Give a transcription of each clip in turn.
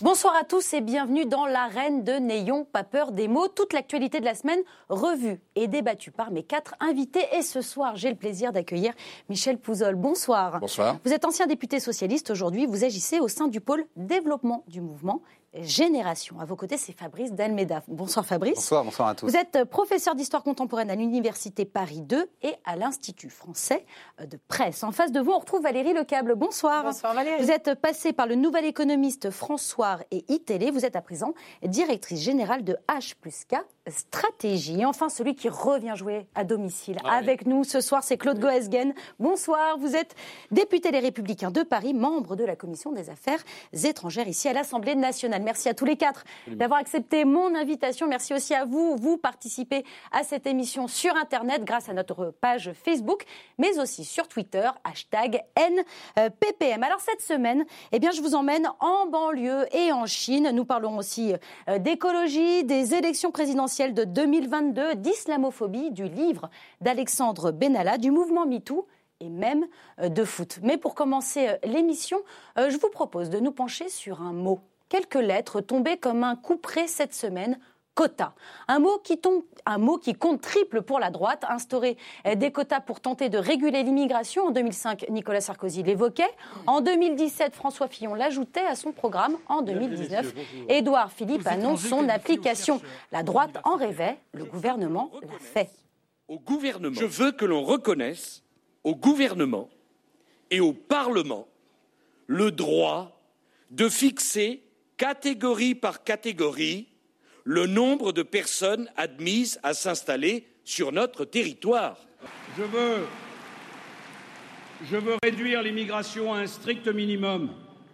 Bonsoir à tous et bienvenue dans l'arène de N'ayons pas peur des mots. Toute l'actualité de la semaine revue et débattue par mes quatre invités. Et ce soir, j'ai le plaisir d'accueillir Michel Pouzol. Bonsoir. Bonsoir. Vous êtes ancien député socialiste. Aujourd'hui, vous agissez au sein du pôle développement du mouvement Génération. À vos côtés, c'est Fabrice Dalmeda. Bonsoir Fabrice. Bonsoir, bonsoir à tous. Vous êtes professeur d'histoire contemporaine à l'Université Paris 2 et à l'Institut français de presse. En face de vous, on retrouve Valérie Lecable. Bonsoir. Bonsoir Valérie. Vous êtes passée par le nouvel économiste François et iTélé. Vous êtes à présent directrice générale de H plus K Stratégie. Et enfin, celui qui revient jouer à domicile Ah avec nous ce soir, c'est Claude Goesgen. Bonsoir. Vous êtes député Les Républicains de Paris, membre de la Commission des Affaires étrangères ici à l'Assemblée nationale. Merci à tous les quatre d'avoir accepté mon invitation. Merci aussi à vous. Vous participez à cette émission sur Internet grâce à notre page Facebook, mais aussi sur Twitter, hashtag NPPM. Alors cette semaine, eh bien, je vous emmène en banlieue et en Chine. Nous parlerons aussi euh, d'écologie, des élections présidentielles de 2022, d'islamophobie, du livre d'Alexandre Benalla, du mouvement MeToo et même euh, de foot. Mais pour commencer euh, l'émission, je vous propose de nous pencher sur un mot quelques lettres tombées comme un coup près cette semaine. Quota. Un mot, qui tombe, un mot qui compte triple pour la droite. Instaurer des quotas pour tenter de réguler l'immigration. En 2005, Nicolas Sarkozy l'évoquait. En 2017, François Fillon l'ajoutait à son programme. En 2019, Édouard Philippe annonce son application. La droite en rêvait, le gouvernement l'a fait. Au gouvernement, je veux que l'on reconnaisse au gouvernement et au Parlement le droit de fixer catégorie par catégorie le nombre de personnes admises à s'installer sur notre territoire. Je veux, je veux réduire l'immigration à un strict minimum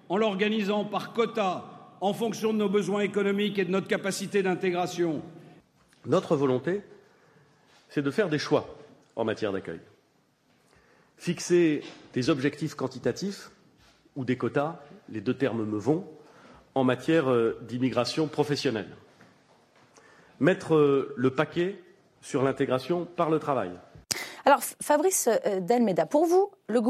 en l'organisant par quota en fonction de nos besoins économiques et de notre capacité d'intégration. Notre volonté, c'est de faire des choix en matière d'accueil. Fixer des objectifs quantitatifs ou des quotas, les deux termes me vont, en matière d'immigration professionnelle. Mettre le paquet sur l'intégration par le travail. Alors, Fabrice Delmeda, pour vous, le,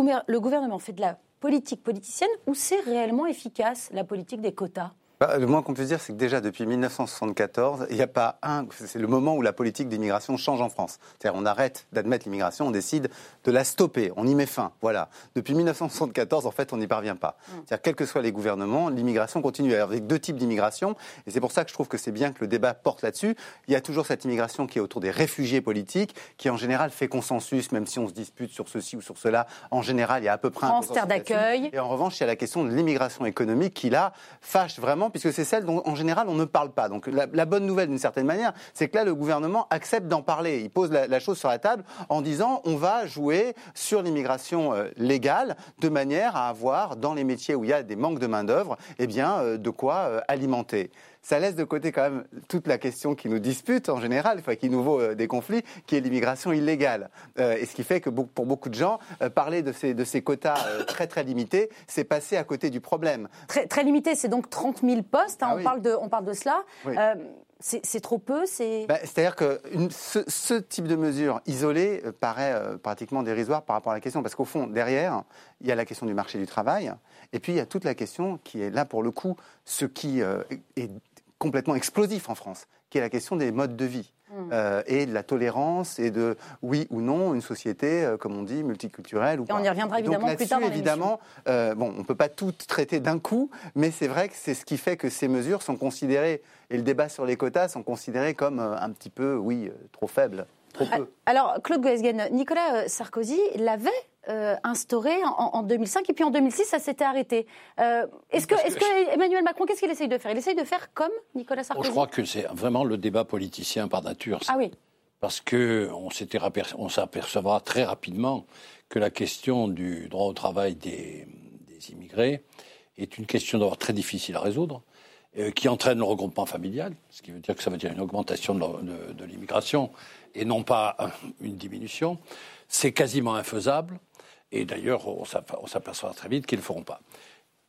gouvernement fait de la politique politicienne ou c'est réellement efficace, la politique des quotas? Le moins qu'on puisse dire, c'est que déjà depuis 1974, il n'y a pas un. C'est le moment où la politique d'immigration change en France. C'est-à-dire, on arrête d'admettre l'immigration, on décide de la stopper, on y met fin. Voilà. Depuis 1974, en fait, on n'y parvient pas. C'est-à-dire, quels que soient les gouvernements, l'immigration continue. Alors, avec deux types d'immigration, et c'est pour ça que je trouve que c'est bien que le débat porte là-dessus. Il y a toujours cette immigration qui est autour des réfugiés politiques, qui en général fait consensus, même si on se dispute sur ceci ou sur cela. En général, il y a à peu près France, un terre d'accueil. Et en revanche, il y a la question de l'immigration économique qui, là, fâche vraiment puisque c'est celle dont, en général, on ne parle pas. Donc, la, bonne nouvelle, d'une certaine manière, c'est que là, le gouvernement accepte d'en parler. Il pose la, la, chose sur la table en disant on va jouer sur l'immigration euh, légale de manière à avoir, dans les métiers où il y a des manques de main-d'œuvre, eh bien, euh, de quoi euh, alimenter ça laisse de côté quand même toute la question qui nous dispute en général, enfin, qui nous vaut euh, des conflits, qui est l'immigration illégale. Euh, et ce qui fait que pour beaucoup de gens, euh, parler de ces, de ces quotas très très limités, c'est passer à côté du problème. Très, très limité, c'est donc 30 000 postes, hein, Ah on, oui. parle de, on parle de cela. Oui. c'est trop peu c'est... Bah, C'est-à-dire que une, ce, ce, type de mesure isolée euh, paraît euh, pratiquement dérisoire par rapport à la question, parce qu'au fond, derrière, il y a la question du marché du travail, et puis il y a toute la question qui est là pour le coup, ce qui euh, est complètement explosif en France, qui est la question des modes de vie. Hmm. Euh, et de la tolérance et de oui ou non une société, euh, comme on dit, multiculturelle ou Et pas. on y reviendra Et donc évidemment plus tard dans évidemment, euh, bon, on ne peut pas tout traiter d'un coup, mais c'est vrai que c'est ce qui fait que ces mesures sont considérées, et le débat sur les quotas sont considérés comme un petit peu, oui, trop faibles, trop peu. Alors, Claude Goesgen, Nicolas Sarkozy l'avait euh, instauré en, en, 2005 et puis en 2006, ça s'était arrêté. Euh, est-ce que, est que, Emmanuel Macron, qu'est-ce qu'il essaye de faire? Il essaye de faire comme Nicolas Sarkozy Je crois que c'est vraiment le débat politicien par nature. Ah oui. Parce qu'on s'apercevra très rapidement que la question du droit au travail des, des immigrés est une question d'abord très difficile à résoudre, euh, qui entraîne le regroupement familial, ce qui veut dire que ça veut dire une augmentation de, de, de l'immigration et non pas une diminution. C'est quasiment infaisable. Et d'ailleurs, on s'aperçoit très vite qu'ils ne le feront pas.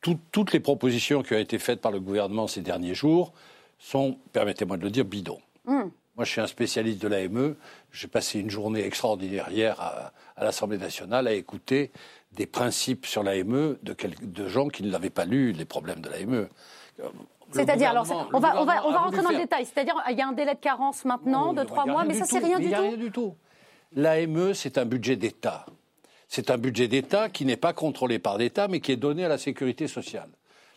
Tout, toutes les propositions qui ont été faites par le gouvernement ces derniers jours sont, permettez-moi de le dire, bidons. Mm. Moi, je suis un spécialiste de l'AME. J'ai passé une journée extraordinaire hier à, à l'Assemblée nationale à écouter des principes sur l'AME de, de gens qui ne l'avaient pas lu, les problèmes de l'AME. C'est-à-dire, alors, on va, on va, on va rentrer dans le détail. C'est-à-dire, il y a un délai de carence maintenant de trois mois, mais ça, c'est rien, du, rien du tout. L'AME, c'est un budget d'État. C'est un budget d'État qui n'est pas contrôlé par l'État, mais qui est donné à la sécurité sociale.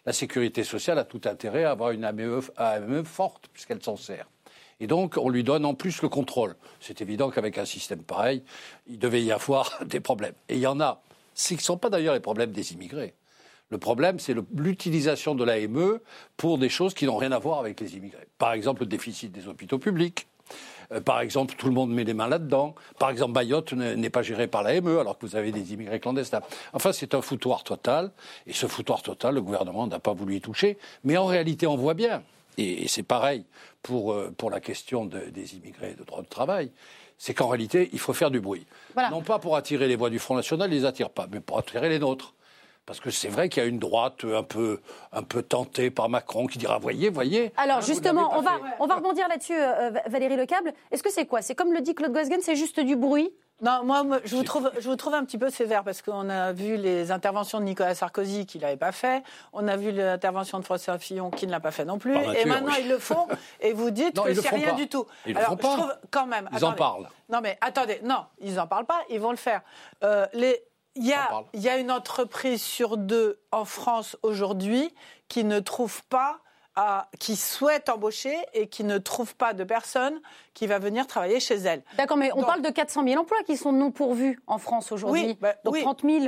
La sécurité sociale a tout intérêt à avoir une AME, AME forte, puisqu'elle s'en sert. Et donc, on lui donne en plus le contrôle. C'est évident qu'avec un système pareil, il devait y avoir des problèmes. Et il y en a. Ce ne sont pas d'ailleurs les problèmes des immigrés. Le problème, c'est l'utilisation de l'AME pour des choses qui n'ont rien à voir avec les immigrés. Par exemple, le déficit des hôpitaux publics. Euh, par exemple, tout le monde met les mains là-dedans. Par exemple, Mayotte n'est pas géré par l'AME alors que vous avez des immigrés clandestins. Enfin, c'est un foutoir total. Et ce foutoir total, le gouvernement n'a pas voulu y toucher. Mais en réalité, on voit bien, et, c'est pareil pour, euh, pour la question des immigrés de droit de travail, c'est qu'en réalité, il faut faire du bruit. Non pas pour attirer les voix du Front National, ils ne les attirent pas, mais pour attirer les nôtres. Parce que c'est vrai qu'il y a une droite un peu, un peu tentée par Macron qui dira voyez, voyez. Alors hein, justement, on va, on va rebondir là-dessus, euh, Valérie Lecable. Est-ce que c'est quoi? C'est comme le dit Claude Gosgen, c'est juste du bruit? Non, moi, je, vous trouve, je vous trouve un petit peu sévère parce qu'on a vu les interventions de Nicolas Sarkozy qui l'avait pas fait, on a vu l'intervention de François Fillon qui ne l'a pas fait non plus, et maintenant ils le font et vous dites que c'est rien du tout. Ils Alors, le font pas. je trouve quand même. Ils en parlent. Non, mais attendez, non, ils n'en parlent pas, ils vont le faire. Euh, les, il y, a, il y a une entreprise sur deux en France aujourd'hui qui ne trouve pas qui souhaite embaucher et qui ne trouve pas de personne qui va venir travailler chez elle. D'accord, mais on parle de 400 000 emplois qui sont non pourvus en France aujourd'hui. Oui, bah, Donc 30 000.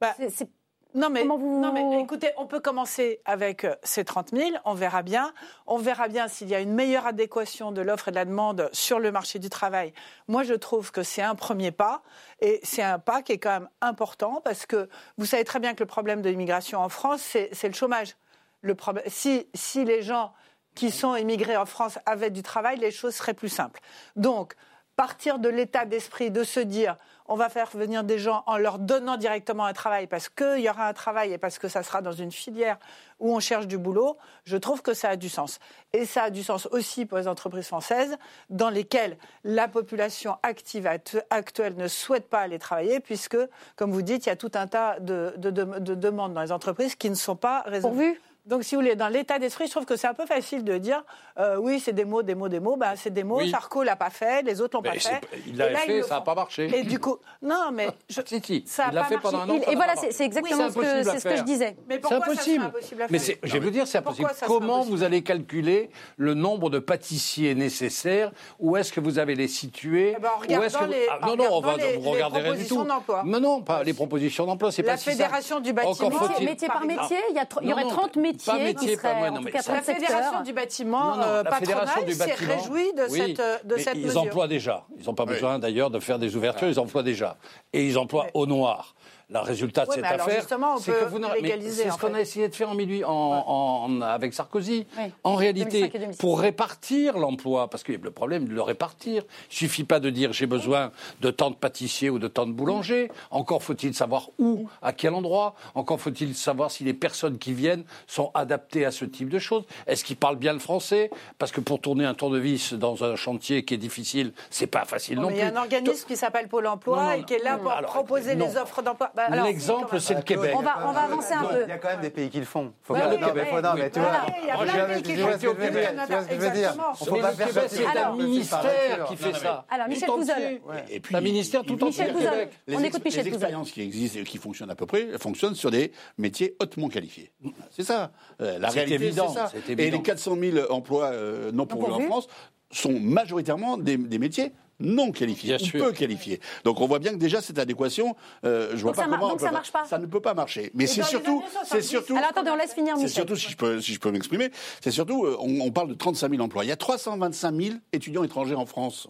Bah, c'est non mais, non mais écoutez, on peut commencer avec euh, ces 30 000, on verra bien. On verra bien s'il y a une meilleure adéquation de l'offre et de la demande sur le marché du travail. Moi, je trouve que c'est un premier pas et c'est un pas qui est quand même important parce que vous savez très bien que le problème de l'immigration en France, c'est le chômage. Le problème, si, si les gens qui sont immigrés en France avaient du travail, les choses seraient plus simples. Donc, partir de l'état d'esprit de se dire on va faire venir des gens en leur donnant directement un travail parce qu'il y aura un travail et parce que ça sera dans une filière où on cherche du boulot, je trouve que ça a du sens. Et ça a du sens aussi pour les entreprises françaises dans lesquelles la population active actuelle ne souhaite pas aller travailler puisque, comme vous dites, il y a tout un tas de, demandes dans les entreprises qui ne sont pas résolues. Donc, si vous voulez, dans l'état d'esprit, je trouve que c'est un peu facile de dire euh, oui, c'est des mots, des mots, des mots. Ben, c'est des mots. Sarko l'a pas fait, les autres l'ont pas fait. Il l'a fait, ça n'a pas marché. Et du coup, non, mais je, si, si. ça il l'a fait pendant un an. et voilà, c'est exactement ce, que, ce que je disais. Mais pourquoi c'est impossible. impossible à faire Mais je vais vous dire, c'est impossible. Comment vous allez calculer le nombre de pâtissiers nécessaires? Où est-ce que vous avez les situer eh ben, Où est-ce que les, ah, Non, non, on va vous regarder rien du tout. Mais non, pas les propositions d'emploi, c'est pas La fédération du bâtiment. Métier par métier, il y aurait 30 métiers qui seraient la Fédération du bâtiment patronale s'est réjouie de cette, de cette ils emploient déjà. Ils n'ont pas besoin d'ailleurs de faire des ouvertures, ils emploient déjà. Et ils emploient au noir. Le résultat de cette affaire, c'est que vous légaliser. C'est ce qu'on a essayé de faire en, avec Sarkozy. En réalité, pour répartir l'emploi, parce que le problème de le répartir, il suffit pas de dire j'ai besoin de tant de pâtissiers ou de tant de boulangers. Encore faut-il savoir où, à quel endroit. Encore faut-il savoir si les personnes qui viennent sont adaptées à ce type de choses. Est-ce qu'ils parlent bien le français? Parce que pour tourner un tournevis dans un chantier qui est difficile, c'est pas facile non plus. Il y a un organisme qui s'appelle Pôle Emploi et qui est là pour proposer les offres d'emploi. Bah, L'exemple, c'est le Québec. On va, on va avancer un peu. Il y a quand même des pays qui le font. Faut pas le Québec. Non, mais tu vois. Il y a plein de pays qui le font. Tu vois ce que je veux dire faut pas faire C'est un ministère qui fait ça. Alors, Michel Pouzol. Et puis, un ministère tout entier. Michel Pouzol. On écoute Michel. Les expériences qui existent et qui fonctionnent à peu près fonctionnent sur des métiers hautement qualifiés. C'est ça. Euh, la réalité, c'est ça. Et les 400 000 emplois euh, non pourvus en France sont majoritairement des métiers non qualifiés ou peu qualifiés. Donc on voit bien que déjà cette adéquation, euh, je vois pas comment ça marche pas. ça ne peut pas marcher. Mais c'est surtout, c'est surtout. Alors attendez, on laisse finir C'est surtout si je peux, si je peux m'exprimer, c'est surtout, euh, on, parle de 35 000 emplois. Il y a 325 000 étudiants étrangers en France.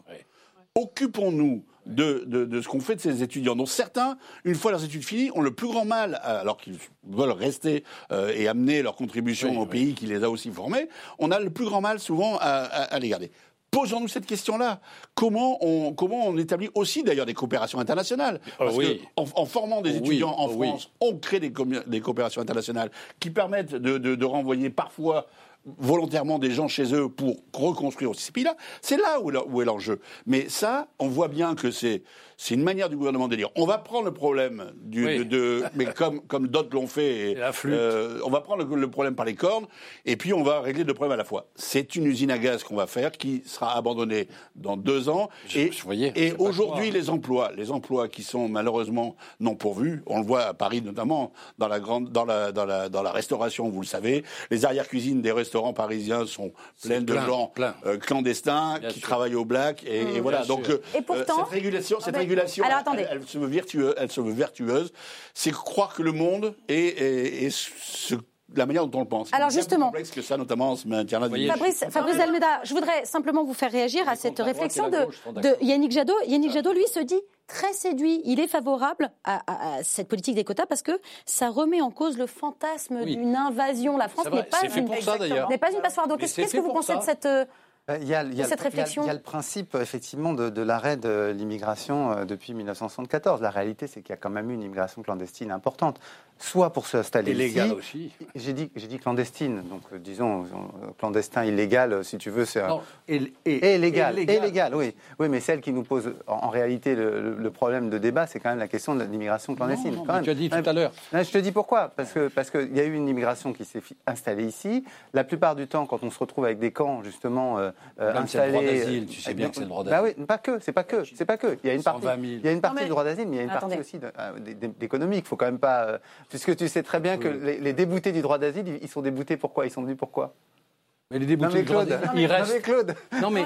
Occupons-nous de, de, ce qu'on fait de ces étudiants, dont certains, une fois leurs études finies, ont le plus grand mal, alors qu'ils veulent rester euh, et amener leur contribution au pays qui les a aussi formés, on a le plus grand mal souvent à, à les garder. Posons-nous cette question-là. Comment on, comment on établit aussi d'ailleurs des coopérations internationales? Ah Parce que en, formant des étudiants en France, on crée des, des, coopérations internationales qui permettent de, de, de renvoyer parfois volontairement des gens chez eux pour reconstruire aussi ces pays-là. C'est là où est l'enjeu. Mais ça, on voit bien que c'est c'est une manière du gouvernement de dire on va prendre le problème du, de, mais comme comme d'autres l'ont fait, euh, on va prendre le, problème par les cornes et puis on va régler le problème à la fois. C'est une usine à gaz qu'on va faire qui sera abandonnée dans deux ans et, et aujourd'hui les emplois, les emplois qui sont malheureusement non pourvus, on le voit à Paris notamment dans la grande dans la dans la dans la restauration, vous le savez, les arrière cuisines des restaurants parisiens sont pleines de gens euh, clandestins qui travaillent au black et, mmh. voilà. donc euh, et pourtant, cette régulation cette régulation elle, se veut vertueuse, elle se veut vertueuse. C'est croire que le monde est, la manière dont on le pense. Alors justement, plus complexe que ça, notamment en ce maintien Fabrice, Fabrice Almeida, je voudrais simplement vous faire réagir à cette réflexion de, de, Yannick Jadot. Yannick Jadot, lui, se dit très séduit. Il est favorable à, cette politique des quotas parce que ça remet en cause le fantasme d'une invasion. La France n'est pas, une, pas une passoire. Donc, qu'est-ce que vous pensez de cette euh, euh, il y, a, cette réflexion. Il y a le principe effectivement de, l'arrêt de l'immigration euh, depuis 1974. La réalité, c'est qu'il y a quand même eu une immigration clandestine importante soit pour s'installer ici. Illégal aussi. J'ai dit, j'ai dit clandestine, donc euh, disons clandestin, illégal, si tu veux, c'est et, et, légal, et légal, oui, oui, mais celle qui nous pose en, réalité le, problème de débat, c'est quand même la question de l'immigration clandestine. Tu as dit tout à l'heure. Je te dis pourquoi, parce que parce qu'il y a eu une immigration qui s'est installée ici. La plupart du temps, quand on se retrouve avec des camps justement euh, euh installés, le droit d'asile, tu sais bien que c'est le droit bah d'asile. Bah oui, pas que, c'est pas que, c'est pas que. Il y a une partie, il y a une partie du droit d'asile, mais il y a une partie aussi d'économique. Il faut quand même pas puisque tu sais très bien que les, déboutés du droit d'asile, ils sont déboutés pourquoi? Ils sont venus pourquoi? Mais les déboutés Claude, du droit il reste. Claude. Non mais,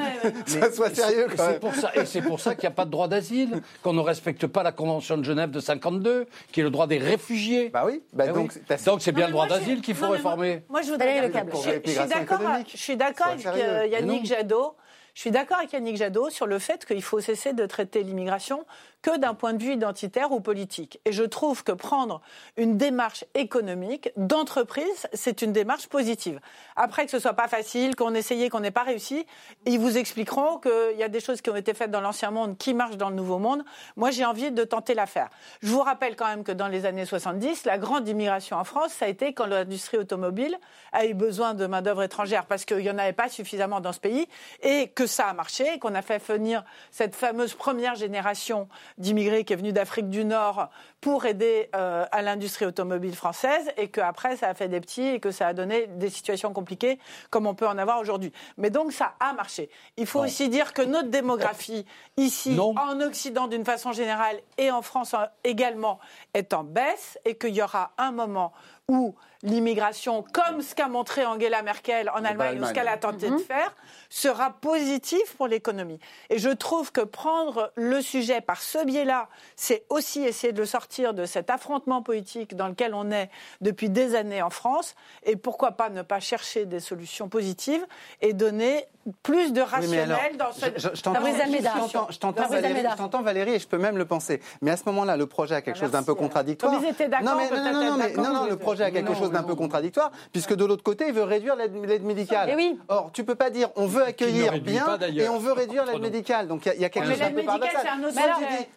soit sérieux. C'est pour ça et c'est pour ça qu'il n'y a pas de droit d'asile, qu'on ne respecte pas la convention de Genève de 52, qui est le droit des réfugiés. Bah oui. Bah eh donc donc c'est bien le droit d'asile qu'il faut réformer. Moi, je voudrais le câble. Je suis d'accord avec euh, Yannick Jadot. Je suis d'accord avec Yannick Jadot sur le fait qu'il faut cesser de traiter l'immigration que d'un point de vue identitaire ou politique. Et je trouve que prendre une démarche économique d'entreprise, c'est une démarche positive. Après que ce soit pas facile, qu'on essayait, qu'on n'ait pas réussi, ils vous expliqueront qu'il y a des choses qui ont été faites dans l'ancien monde qui marchent dans le nouveau monde. Moi, j'ai envie de tenter l'affaire. Je vous rappelle quand même que dans les années 70, la grande immigration en France, ça a été quand l'industrie automobile a eu besoin de main-d'œuvre étrangère parce qu'il n'y en avait pas suffisamment dans ce pays et que ça a marché, qu'on a fait venir cette fameuse première génération d'immigrés qui est venu d'Afrique du Nord pour aider euh, à l'industrie automobile française et qu'après ça a fait des petits et que ça a donné des situations compliquées comme on peut en avoir aujourd'hui. Mais donc ça a marché. Il faut aussi dire que notre démographie ici, en Occident d'une façon générale et en France également, est en baisse et qu'il y aura un moment où l'immigration, comme ce qu'a montré Angela Merkel en Allemagne, ou ce qu'elle a tenté de mhm. faire, sera positif pour l'économie. Et je trouve que prendre le sujet par ce biais-là, c'est aussi essayer de le sortir de cet affrontement politique dans lequel on est depuis des années en France, et pourquoi pas ne pas chercher des solutions positives et donner plus de rationnel dans ce... Je, je t'entends, Valérie, Valérie, et je peux même le penser. Mais à ce moment-là, le projet a quelque chose d'un peu contradictoire. Comme ils étaient d'accord, non, mais, non, non, le projet a quelque chose d'un peu contradictoire, puisque de l'autre côté, il veut réduire l'aide médicale. Et oui. Or, tu peux pas dire on veut accueillir bien et on veut réduire l'aide médicale. Donc il y, a quelque chose d'un peu paradoxal.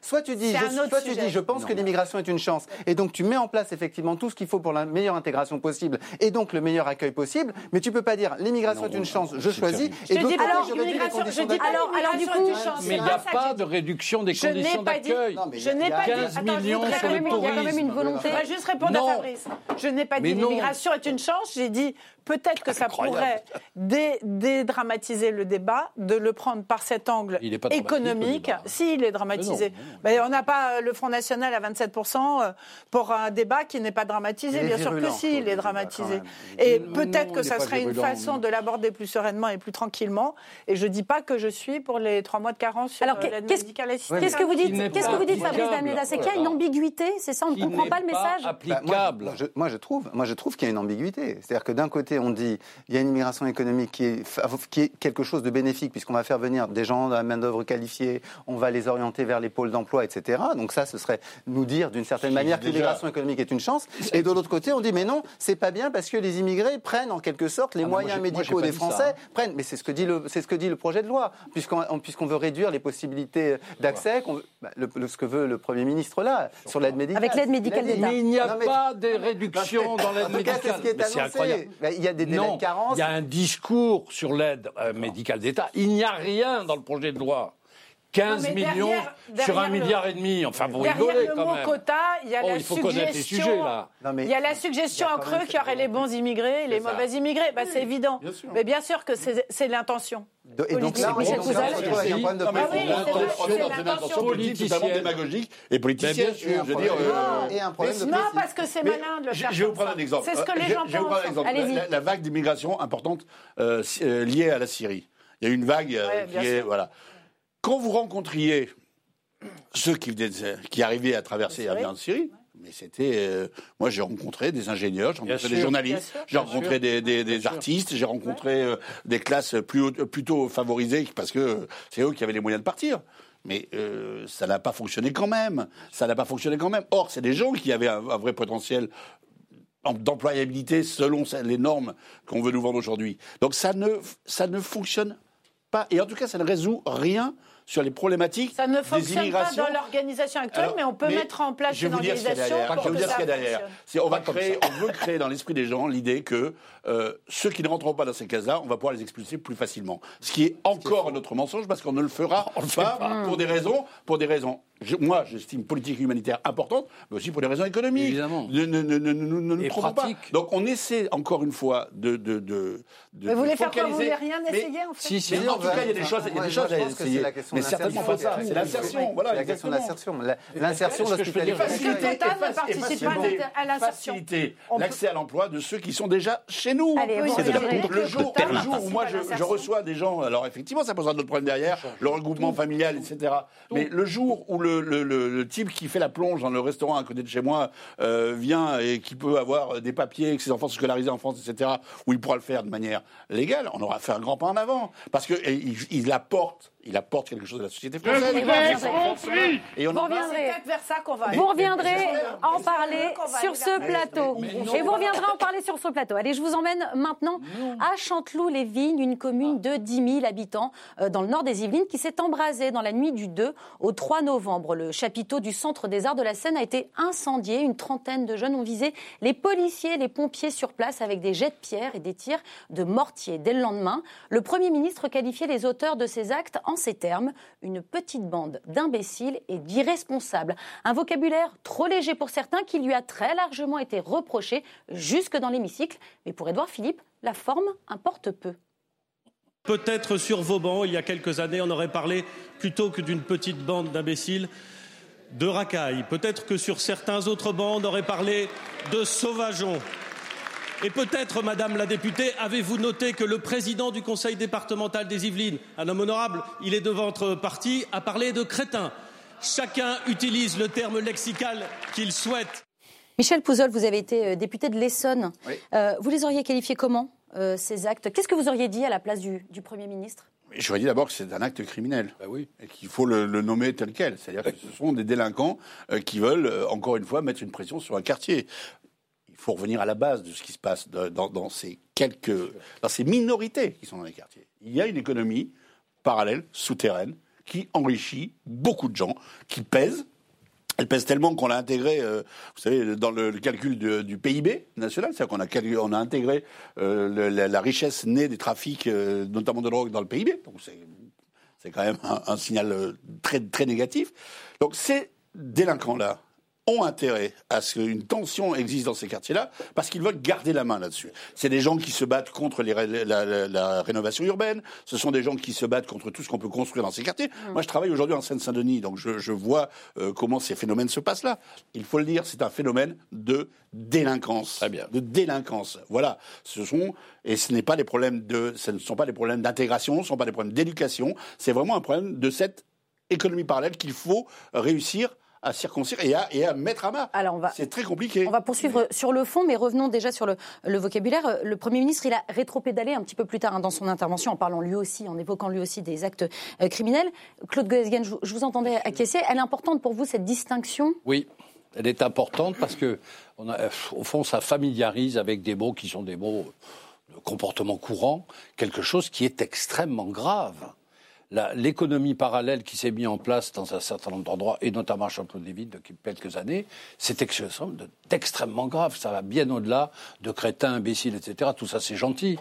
Soit tu dis, soit tu dis, je pense que l'immigration est une chance, et donc tu mets en place effectivement tout ce qu'il faut pour la meilleure intégration possible et donc le meilleur accueil possible, mais tu peux pas dire l'immigration est une chance, je choisis, et d'autre côté, je réduis les conditions d'accueil. Alors, du coup, mais il n'y a pas de réduction des conditions d'accueil. Je n'ai pas dit. 15 millions sur le tourisme. Il y a quand même une volonté. Je vais juste répondre à Fabrice. Je n'ai pas dit l'immigration est une chance. J'ai dit peut-être que ça pourrait dédramatiser le débat, de le prendre par cet angle économique. Si, il est dramatisé. Mais on n'a pas euh, le Front National à 27% euh, pour un débat qui n'est pas dramatisé. Bien sûr que si, il est dramatisé. Et peut-être que ça serait une façon de l'aborder plus sereinement et plus tranquillement. Et je ne dis pas que je suis pour les trois mois de carence sur Alors, l'aide médicale Qu'est-ce que vous dites, qu'est-ce que vous dites Fabrice Dameda C'est qu'il y a une ambiguïté, c'est ça On ne comprend pas le message applicable. moi, je, trouve, moi, je trouve qu'il y a une ambiguïté. C'est-à-dire que d'un côté, on dit il y a une immigration économique qui est, qui est quelque chose de bénéfique puisqu'on va faire venir des gens de la main-d'œuvre qualifiée, on va les orienter vers les pôles d'emploi, etc. Donc ça, ce serait nous dire d'une certaine manière que l'immigration économique est une chance. Et de l'autre côté, on dit mais non, c'est pas bien parce que les immigrés prennent en quelque sorte les ah, moyens médicaux des Français, hein. prennent. Mais c'est ce que dit le, c'est ce que dit le projet de loi, puisqu'on, puisqu'on veut réduire les possibilités d'accès, bah, le, ce que veut le Premier ministre là, sur l'aide médicale. Avec l'aide médicale d'État. Mais il n'y a pas de réduction dans l'aide médicale. C'est ce qui est annoncé. il y a des délais de carence. Il y a un discours sur l'aide euh, médicale d'État. Il n'y a rien dans le projet de loi. 15 millions sur un milliard et demi. Enfin, vous rigolez quand même. quota, il y a oh, la il faut suggestion. les sujets là. il y a la suggestion en creux qu'il y aurait les bons immigrés et les mauvais immigrés. Bah, c'est évident. Mais bien sûr que c'est l'intention. Et donc là, Michel Pouzal, il y a un problème de c'est l'intention politique, totalement démagogique et politicienne. Je veux dire, de Non, parce que c'est malin de le faire. Je vais vous prendre un exemple. C'est ce que les gens pensent. Je vais vous prendre un exemple. La vague d'immigration importante liée à la Syrie. Il y a une vague qui est voilà. Quand vous rencontriez ceux qui, qui arrivaient à traverser à en Syrie, mais c'était. Euh, moi, j'ai rencontré des ingénieurs, j'ai rencontré des journalistes, j'ai rencontré des, des, des artistes, j'ai rencontré euh, des classes plus, plutôt favorisées parce que c'est eux qui avaient les moyens de partir. Mais euh, ça n'a pas fonctionné quand même. Ça n'a pas fonctionné quand même. Or, c'est des gens qui avaient un, un vrai potentiel d'employabilité selon les normes qu'on veut nous vendre aujourd'hui. Donc ça ne, ça ne fonctionne pas. Et en tout cas, ça ne résout rien sur les problématiques Ça ne fonctionne pas dans l'organisation actuelle, mais on peut mettre en place une organisation pour je vais vous dire ce qu'il y a derrière. On, va créer, on veut créer dans l'esprit des gens l'idée que euh, ceux qui ne rentreront pas dans ces cases-là, on va pouvoir les expulser plus facilement. Ce qui est encore un autre mensonge parce qu'on ne le fera pas, pour des raisons, pour des raisons moi, j'estime politique et humanitaire importante, mais aussi pour des raisons économiques. Évidemment. Ne, ne, ne, ne, nous trompons pas. Donc on essaie encore une fois de. de, de, de mais vous voulez faire quoi Vous voulez rien essayer en fait Si, si. en tout cas, il y a des choses, il y a des choses à essayer. Mais certainement pas ça. C'est l'insertion. Voilà, la question de l'insertion. L'insertion, que l'État ne participe pas à l'insertion Faciliter l'accès à l'emploi de ceux qui sont déjà chez nous. Le jour où moi je reçois des gens, alors effectivement, ça posera d'autres problèmes derrière, le regroupement familial, etc. Mais le jour où le, type qui fait la plonge dans le restaurant à côté de chez moi euh, vient et qui peut avoir des papiers, que ses enfants sont scolarisés en France, etc., où il pourra le faire de manière légale, on aura fait un grand pas en avant. Parce qu'il il apporte il apporte quelque chose à la société française. Et on vous reviendrez vers ça qu'on va. Vous reviendrez en parler sur ce plateau. Et vous reviendrez en parler sur ce plateau. Allez, je vous emmène maintenant à Chanteloup-les-Vignes, une commune de 10 000 habitants euh, dans le nord des Yvelines qui s'est embrasée dans la nuit du 2 au 3 novembre. Le chapiteau du Centre des Arts de la Seine a été incendié. Une trentaine de jeunes ont visé les policiers et les pompiers sur place avec des jets de pierre et des tirs de mortier. Dès le lendemain, le Premier ministre qualifiait les auteurs de ces actes en ces termes, une petite bande d'imbéciles et d'irresponsables. Un vocabulaire trop léger pour certains qui lui a très largement été reproché jusque dans l'hémicycle. Mais pour Édouard Philippe, la forme importe peu. Peut-être sur vos bancs, il y a quelques années, on aurait parlé, plutôt que d'une petite bande d'imbéciles, de racailles. Peut-être que sur certains autres bancs, on aurait parlé de sauvageons. Et peut-être, Madame la députée, avez-vous noté que le président du conseil départemental des Yvelines, un homme honorable, il est de votre parti, a parlé de crétin. Chacun utilise le terme lexical qu'il souhaite. Michel Pouzol, vous avez été euh, député de l'Essonne. Euh, vous les auriez qualifiés comment, euh, ces actes? Qu'est-ce que vous auriez dit à la place du, Premier ministre? J'aurais dit d'abord que c'est un acte criminel. Bah oui. Et qu'il faut le, nommer tel quel. C'est-à-dire que ce sont des délinquants qui veulent, encore une fois, mettre une pression sur un quartier faut revenir à la base de ce qui se passe dans, ces quelques, dans ces minorités qui sont dans les quartiers. Il y a une économie parallèle, souterraine, qui enrichit beaucoup de gens, qui pèse. Elle pèse tellement qu'on l'a intégré, euh, vous savez, dans le, calcul du PIB national, c'est-à-dire qu'on a, on a intégré euh, la, richesse née des trafics, euh, notamment de drogue, dans le PIB. Donc c'est quand même un, un signal très, très négatif. Donc ces délinquants-là, ont intérêt à ce qu'une tension existe dans ces quartiers-là parce qu'ils veulent garder la main là-dessus. C'est des gens qui se battent contre les, la, rénovation urbaine, ce sont des gens qui se battent contre tout ce qu'on peut construire dans ces quartiers. Mmh. Moi, je travaille aujourd'hui en Seine-Saint-Denis, donc je, vois euh, comment ces phénomènes se passent là. Il faut le dire, c'est un phénomène de délinquance. Très bien. De délinquance. Voilà. Ce sont, et ce n'est pas des problèmes de, ce ne sont pas des problèmes d'intégration, ce ne sont pas des problèmes d'éducation, c'est vraiment un problème de cette économie parallèle qu'il faut réussir à circoncire et à, et à mettre à bas. C'est très compliqué. On va poursuivre sur le fond, mais revenons déjà sur le, le, vocabulaire. Le Premier ministre, il a rétropédalé un petit peu plus tard hein, dans son intervention en parlant lui aussi, en évoquant lui aussi des actes euh, criminels. Claude Goesgen, je, vous entendais acquiescer. Elle est importante pour vous, cette distinction? Oui. Elle est importante parce que, on a, au fond, ça familiarise avec des mots qui sont des mots le comportement courant, quelque chose qui est extrêmement grave l'économie parallèle qui s'est mise en place dans un certain nombre d'endroits, et notamment à Champlain-des-Villes depuis quelques années, c'est extrêmement grave. Ça va bien au-delà de crétins, imbéciles, etc. Tout ça, c'est gentil.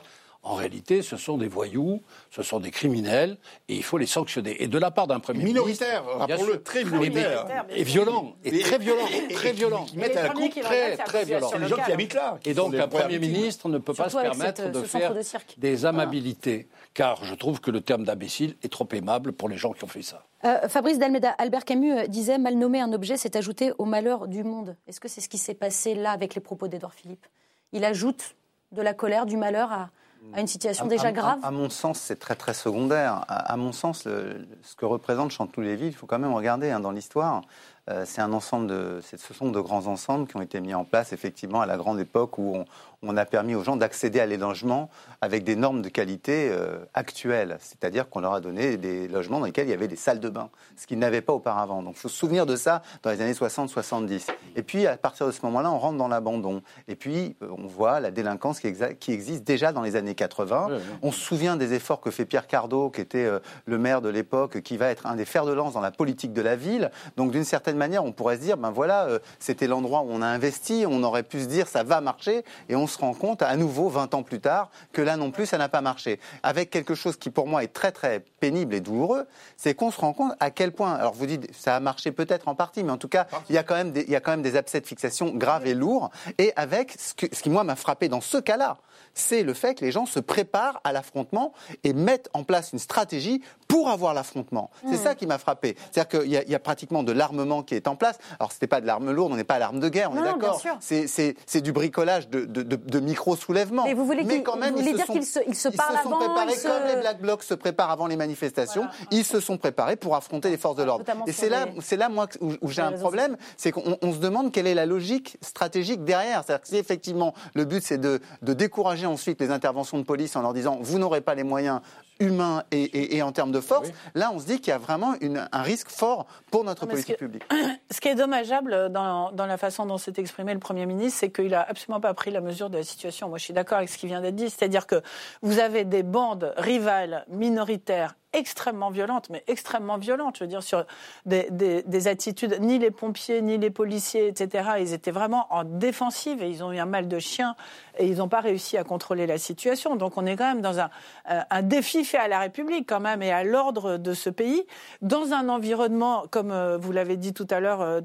En réalité, ce sont des voyous, ce sont des criminels, et il faut les sanctionner. Et de la part d'un premier minoritaire, rappelons-le, très minoritaire, et, violent, et, très violent, très violent, qui mettent à la coupe, très, très violent. C'est les gens qui habitent là. Et donc, un premier ministre ne peut pas se permettre de faire des amabilités, car je trouve que le terme d'imbécile est trop aimable pour les gens qui ont fait ça. Euh, Fabrice Dalmeda, Albert Camus euh, disait mal nommer un objet, c'est ajouter au malheur du monde. Est-ce que c'est ce qui s'est passé là avec les propos d'Edouard Philippe? Il ajoute de la colère, du malheur à, à une situation déjà grave à, mon sens, c'est très très secondaire. À, mon sens, ce que représente Chanteloup-les-Villes, il faut quand même regarder hein, dans l'histoire. Euh, c'est un ensemble de, ce sont de grands ensembles qui ont été mis en place effectivement à la grande époque où on, on a permis aux gens d'accéder à les logements avec des normes de qualité euh, actuelles. C'est-à-dire qu'on leur a donné des logements dans lesquels il y avait des salles de bain, ce qu'ils n'avaient pas auparavant. Donc il faut se souvenir de ça dans les années 60-70. Et puis à partir de ce moment-là, on rentre dans l'abandon. Et puis euh, on voit la délinquance qui, qui, existe déjà dans les années 80. On se souvient des efforts que fait Pierre Cardot, qui était euh, le maire de l'époque, qui va être un des fers de lance dans la politique de la ville. Donc d'une certaine manière, on pourrait se dire, ben voilà, c'était l'endroit où on a investi, on aurait pu se dire ça va marcher, et on se rend compte à nouveau 20 ans plus tard que là non plus ça n'a pas marché. Avec quelque chose qui pour moi est très très pénible et douloureux, c'est qu'on se rend compte à quel point, alors vous dites ça a marché peut-être en partie, mais en tout cas il y a quand même des, il y a quand même des abcès de fixation graves et lourds, et avec ce, ce qui moi m'a frappé dans ce cas-là, c'est le fait que les gens se préparent à l'affrontement et mettent en place une stratégie pour avoir l'affrontement. C'est hmm. ça qui m'a frappé. C'est-à-dire qu'il y, a pratiquement de l'armement qui est en place. Alors, ce n'est pas de l'arme lourde, on n'est pas à l'arme de guerre, on est d'accord. C'est du bricolage de, de, micro-soulèvements. Mais vous voulez, Mais quand même, ils dire qu'ils se, ils se parlent avant préparés comme les Black Blocs se préparent avant les manifestations. Ils se sont préparés pour affronter les forces de l'ordre. Et c'est là, c'est là, moi, où, j'ai un problème, c'est qu'on se demande quelle est la logique stratégique derrière. C'est-à-dire que si effectivement le but c'est de décourager ensuite les interventions de police en leur disant vous n'aurez pas les moyens humains et, en termes de force, là on se dit qu'il y a vraiment un risque fort pour notre politique publique. Ce qui est dommageable dans, la façon dont s'est exprimé le Premier ministre, c'est qu'il n'a absolument pas pris la mesure de la situation. Moi je suis d'accord avec ce qui vient d'être dit, c'est-à-dire que vous avez des bandes rivales minoritaires extrêmement violente, mais extrêmement violente. Je veux dire, sur des, des, attitudes, ni les pompiers, ni les policiers, etc. Ils étaient vraiment en défensive et ils ont eu un mal de chien et ils n'ont pas réussi à contrôler la situation. Donc on est quand même dans un, euh, un défi fait à la République quand même et à l'ordre de ce pays, dans un environnement, comme euh, vous l'avez dit tout à l'heure, euh,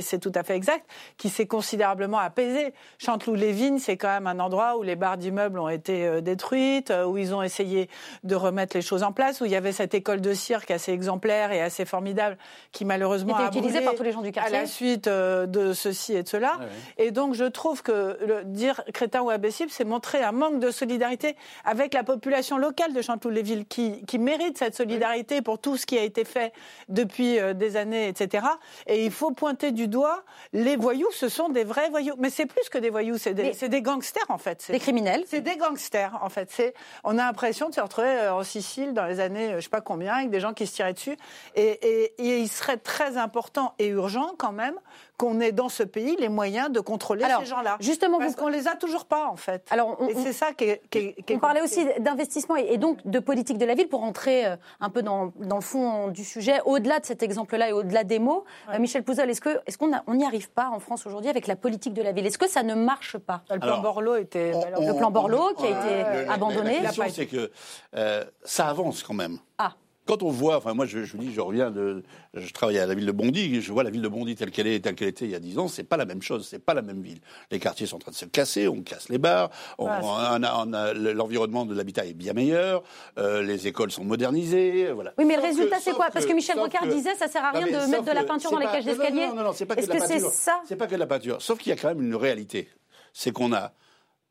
c'est tout à fait exact, qui s'est considérablement apaisé. Chanteloup-les-Vignes, c'est quand même un endroit où les barres d'immeubles ont été détruites, où ils ont essayé de remettre les choses en place, où il y avait cette école de cirque assez exemplaire et assez formidable qui malheureusement a utilisée par tous les gens du quartier à la suite euh, de ceci et de cela. Ah et donc je trouve que le, dire crétin ou imbécile, c'est montrer un manque de solidarité avec la population locale de Chanteloup-les-Villes qui, qui mérite cette solidarité pour tout ce qui a été fait depuis euh, des années, etc. Et il faut pointer du doigt les voyous, ce sont des vrais voyous. Mais c'est plus que des voyous, c'est des, des, gangsters en fait. Des criminels. C'est des gangsters en fait. On a l'impression de se retrouver euh, en Sicile dans les années je sais pas combien, avec des gens qui se tiraient dessus. Et, il serait très important et urgent quand même qu'on ait dans ce pays les moyens de contrôler ces gens-là. Justement, parce qu'on les a toujours pas en fait. Alors, et c'est ça qui est. Qui on parlait aussi d'investissement et, donc de politique de la ville pour entrer euh, un peu dans, dans le fond du sujet, au-delà de cet exemple-là et au-delà des mots. Euh, Michel Pouzol, est-ce que est-ce qu'on n'y arrive pas en France aujourd'hui avec la politique de la ville? Est-ce que ça ne marche pas? Le plan Borloo était. le plan Borloo qui a été abandonné. La question, c'est que euh, ça avance quand même. Ah quand on voit, enfin moi je, vous dis, je reviens de, je travaille à la ville de Bondy, je vois la ville de Bondy telle qu'elle est, telle qu'elle était il y a dix ans, c'est pas la même chose, c'est pas la même ville. Les quartiers sont en train de se casser, on casse les bars, l'environnement de l'habitat est bien meilleur, euh, les écoles sont modernisées, voilà. Oui, mais le résultat c'est quoi? Parce que Michel Rocard disait, ça sert à rien de mettre de la peinture dans les cages d'escalier. Non, non, non, c'est pas que de la peinture. C'est pas que de la peinture. Sauf qu'il y a quand même une réalité, c'est qu'on a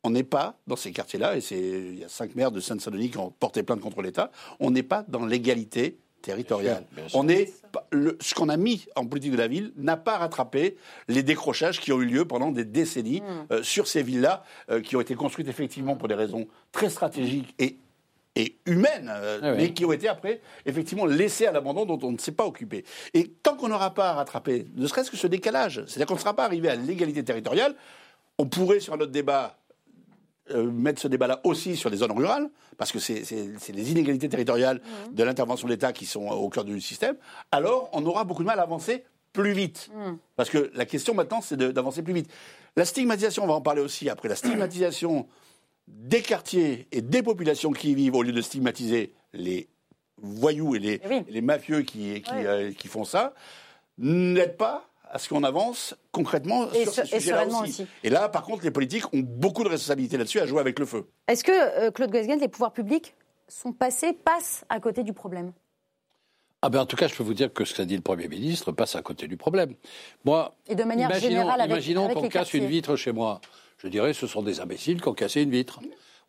on n'est pas dans ces quartiers-là, et il y a cinq maires de Seine-Saint-Denis qui ont porté plainte contre l'État, on n'est pas dans l'égalité territoriale. On est ce qu'on a mis en politique de la ville n'a pas rattrapé les décrochages qui ont eu lieu pendant des décennies hmm. euh, sur ces villes-là, euh, qui ont été construites effectivement pour des raisons très stratégiques et et humaines, euh, ah mais qui ont été après effectivement laissées à l'abandon dont on ne s'est pas occupé. Et tant qu'on n'aura pas rattrapé, ne serait-ce que ce décalage, c'est-à-dire qu'on ne sera pas arrivé à l'égalité territoriale, on pourrait sur un autre débat euh, mettre ce débat-là aussi sur les zones rurales, parce que c'est les inégalités territoriales mmh. de l'intervention de l'État qui sont au cœur du système, alors on aura beaucoup de mal à avancer plus vite. Mmh. Parce que la question maintenant, c'est d'avancer plus vite. La stigmatisation, on va en parler aussi après, la stigmatisation des quartiers et des populations qui y vivent, au lieu de stigmatiser les voyous et les, eh les mafieux qui, qui, euh, qui font ça, n'aide pas à ce qu'on avance concrètement sur ce sujet-là aussi. Et là, par contre, les politiques ont beaucoup de responsabilités là-dessus à jouer avec le feu. Est-ce que, euh, Claude Guesgen, les pouvoirs publics sont passés, passent à côté du problème? Ah ben en tout cas, je peux vous dire que ce qu'a dit le Premier ministre passe à côté du problème. Moi, et de manière imaginons, générale, avec, imaginons qu'on casse une vitre chez moi. Je dirais, ce sont des imbéciles qui ont cassé une vitre.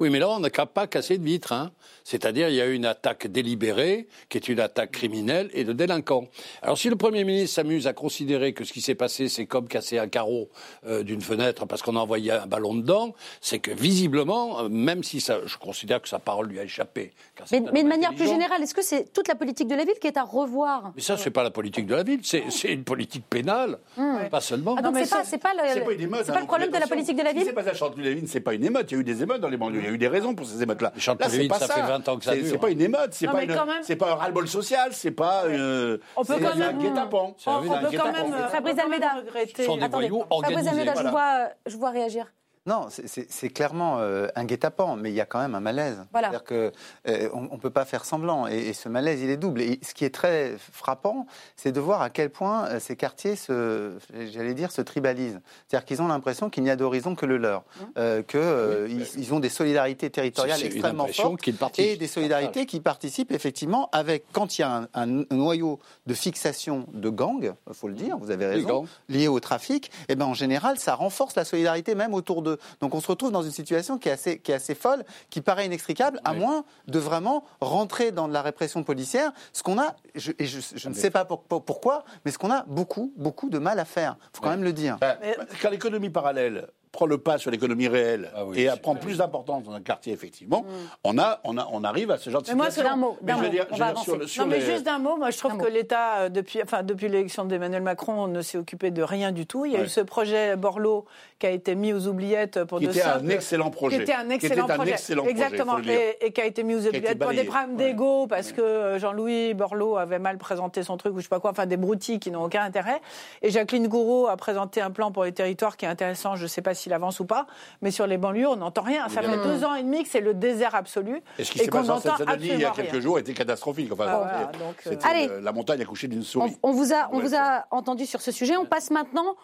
Oui, mais là, on n'a pas cassé de vitre. Hein. C'est-à-dire, il y a eu une attaque délibérée, qui est une attaque criminelle et de délinquants. Alors, si le Premier ministre s'amuse à considérer que ce qui s'est passé, c'est comme casser un carreau euh, d'une fenêtre parce qu'on a envoyé un ballon dedans, c'est que visiblement, euh, même si ça, je considère que sa parole lui a échappé. Mais, mais de manière plus générale, est-ce que c'est toute la politique de la ville qui est à revoir? Mais ça, c'est pas la politique de la ville, c'est une politique pénale, hmm. pas seulement. Ah, donc, c'est pas, pas, le, pas, pas le problème de la politique de la ville? C'est pas ça, Chanteloup-les-Vignes, c'est pas une émeute. Il y a eu des émeutes dans les banlieues a eu des raisons pour ces émeutes-là. Là, c'est pas ça. fait 20 ans que ça dure. C'est pas une émeute, c'est pas, une... pas un ras-le-bol social, c'est pas euh, on peut quand même... un guet-apens. On, peut quand même... Fabrice Almeida, Fabrice Almeida, je vois, je vois réagir. Non, c'est clairement euh, un guet-apens, mais il y a quand même un malaise. C'est-à-dire qu'on euh, ne peut pas faire semblant. Et, ce malaise, il est double. Et ce qui est très frappant, c'est de voir à quel point euh, ces quartiers se, j'allais dire, se tribalisent. C'est-à-dire qu'ils ont l'impression qu'il n'y a d'horizon que le leur, mmh. qu'ils ils ont des solidarités territoriales extrêmement fortes et des solidarités qui participent effectivement avec, quand il y a un, noyau de fixation de gangs, il faut le dire, vous avez raison, lié au trafic, et eh ben en général, ça renforce la solidarité même autour de donc on se retrouve dans une situation qui est assez, qui est assez folle, qui paraît inextricable, à moins de vraiment rentrer dans la répression policière, ce qu'on a, je, et je, ne sais pas pourquoi, mais ce qu'on a beaucoup, beaucoup de mal à faire. Il faut quand même le dire. Bah, quand l'économie parallèle prend le pas sur l'économie réelle ah et prend plus d'importance dans un quartier, effectivement, mm. on, a, on, a, on arrive à ce genre de mais situation. Moi, c'est d'un mot. Dire, on va non, mais juste d'un mot. Moi, je trouve que l'État, euh, depuis, enfin, depuis l'élection d'Emmanuel Macron, ne s'est occupé de rien du tout. Il y a eu ce projet Borloo qui a été mis aux oubliettes pour qui de était un excellent projet. Qui était un excellent projet. Exactement. et, qui a été mis aux oubliettes pour des problèmes d'ego, parce que euh, Jean-Louis Borloo avait mal présenté son truc ou je sais pas quoi, enfin des broutilles qui n'ont aucun intérêt. Et Jacqueline Gouraud a présenté un plan pour les territoires qui est intéressant. Je ne sais pas s'il avance ou pas mais sur les banlieues, on n'entend rien. Ça fait deux ans et demi que c'est le désert absolu. Et ce qui s'est passé en Seine-Saint-Denis il y a quelques jours était catastrophique. Enfin, ah, euh, Allez, la montagne a couché d'une souris. On, vous a, on vous a entendu sur ce sujet. On passe maintenant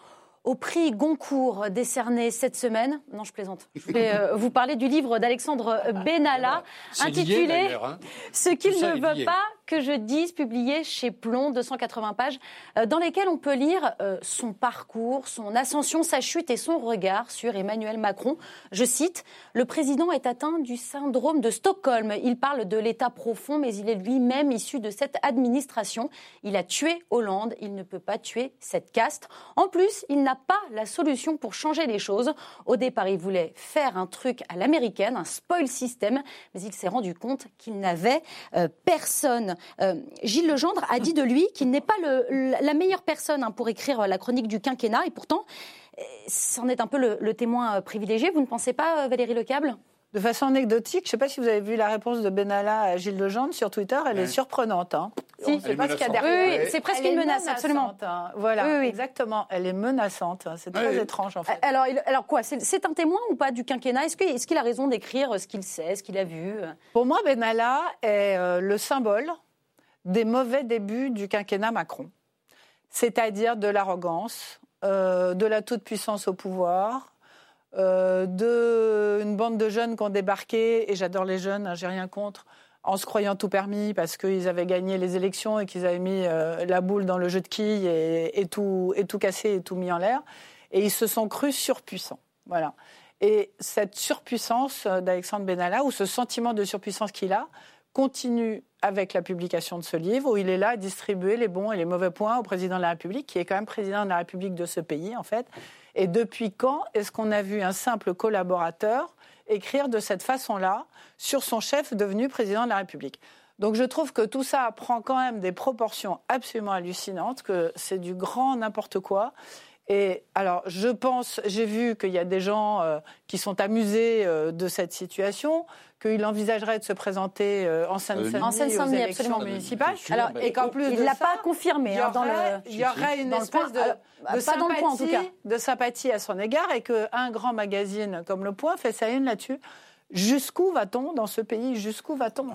au prix Goncourt décerné cette semaine. Non, je plaisante. Je vais euh, vous parler du livre d'Alexandre Benalla, intitulé hein. Ce qu'il ne veut pas que je dise, publié chez Plomb, 280 pages, euh, dans lesquelles on peut lire euh, son parcours, son ascension, sa chute et son regard sur Emmanuel Macron. Je cite, Le président est atteint du syndrome de Stockholm. Il parle de l'état profond, mais il est lui-même issu de cette administration. Il a tué Hollande, il ne peut pas tuer cette caste. En plus, il n'a pas la solution pour changer les choses. Au départ, il voulait faire un truc à l'américaine, un spoil system, mais il s'est rendu compte qu'il n'avait euh, personne euh, Gilles Legendre a dit de lui qu'il n'est pas la meilleure personne hein, pour écrire la chronique du quinquennat, et pourtant, euh, c'en est un peu le, témoin euh, privilégié. Vous ne pensez pas, Valérie Lecable? De façon anecdotique, je ne sais pas si vous avez vu la réponse de Benalla à Gilles Legendre sur Twitter, elle est surprenante. Hein. Si, c'est pas ce qu'il y a derrière. Oui, c'est presque une menace, absolument. Hein. Voilà, exactement. Elle est menaçante. Hein. C'est très étrange, en fait. Alors, alors quoi C'est un témoin ou pas du quinquennat? Est-ce qu'il est a raison d'écrire ce qu'il sait, ce qu'il a vu? Pour moi, Benalla est le symbole des mauvais débuts du quinquennat Macron, c'est-à-dire de l'arrogance, euh, de la toute-puissance au pouvoir, euh, d'une bande de jeunes qui ont débarqué, et j'adore les jeunes, hein, j'ai rien contre, en se croyant tout permis parce qu'ils avaient gagné les élections et qu'ils avaient mis euh, la boule dans le jeu de quilles et, tout, et tout cassé et tout mis en l'air. Et ils se sont crus surpuissants. Voilà. Et cette surpuissance d'Alexandre Benalla, ou ce sentiment de surpuissance qu'il a, continue avec la publication de ce livre, où il est là à distribuer les bons et les mauvais points au président de la République, qui est quand même président de la République de ce pays, en fait. Et depuis quand est-ce qu'on a vu un simple collaborateur écrire de cette façon-là sur son chef devenu président de la République? Donc je trouve que tout ça prend quand même des proportions absolument hallucinantes, que c'est du grand n'importe quoi Et alors, je pense, j'ai vu qu'il y a des gens euh, qui sont amusés euh, de cette situation, qu'il envisagerait de se présenter euh, en Seine-Saint-Denis En Seine-Saint-Denis, aux élections absolument. municipales. Alors, et qu'en plus il ne l'a pas confirmé il y hein, dans aurait, le. il y aurait une dans espèce de, Alors, de pas dans le point, en tout sympathie- cas. de sympathie à son égard et qu'un grand magazine comme Le Point fait sa une là-dessus. Jusqu'où va-t-on dans ce pays? Jusqu'où va-t-on?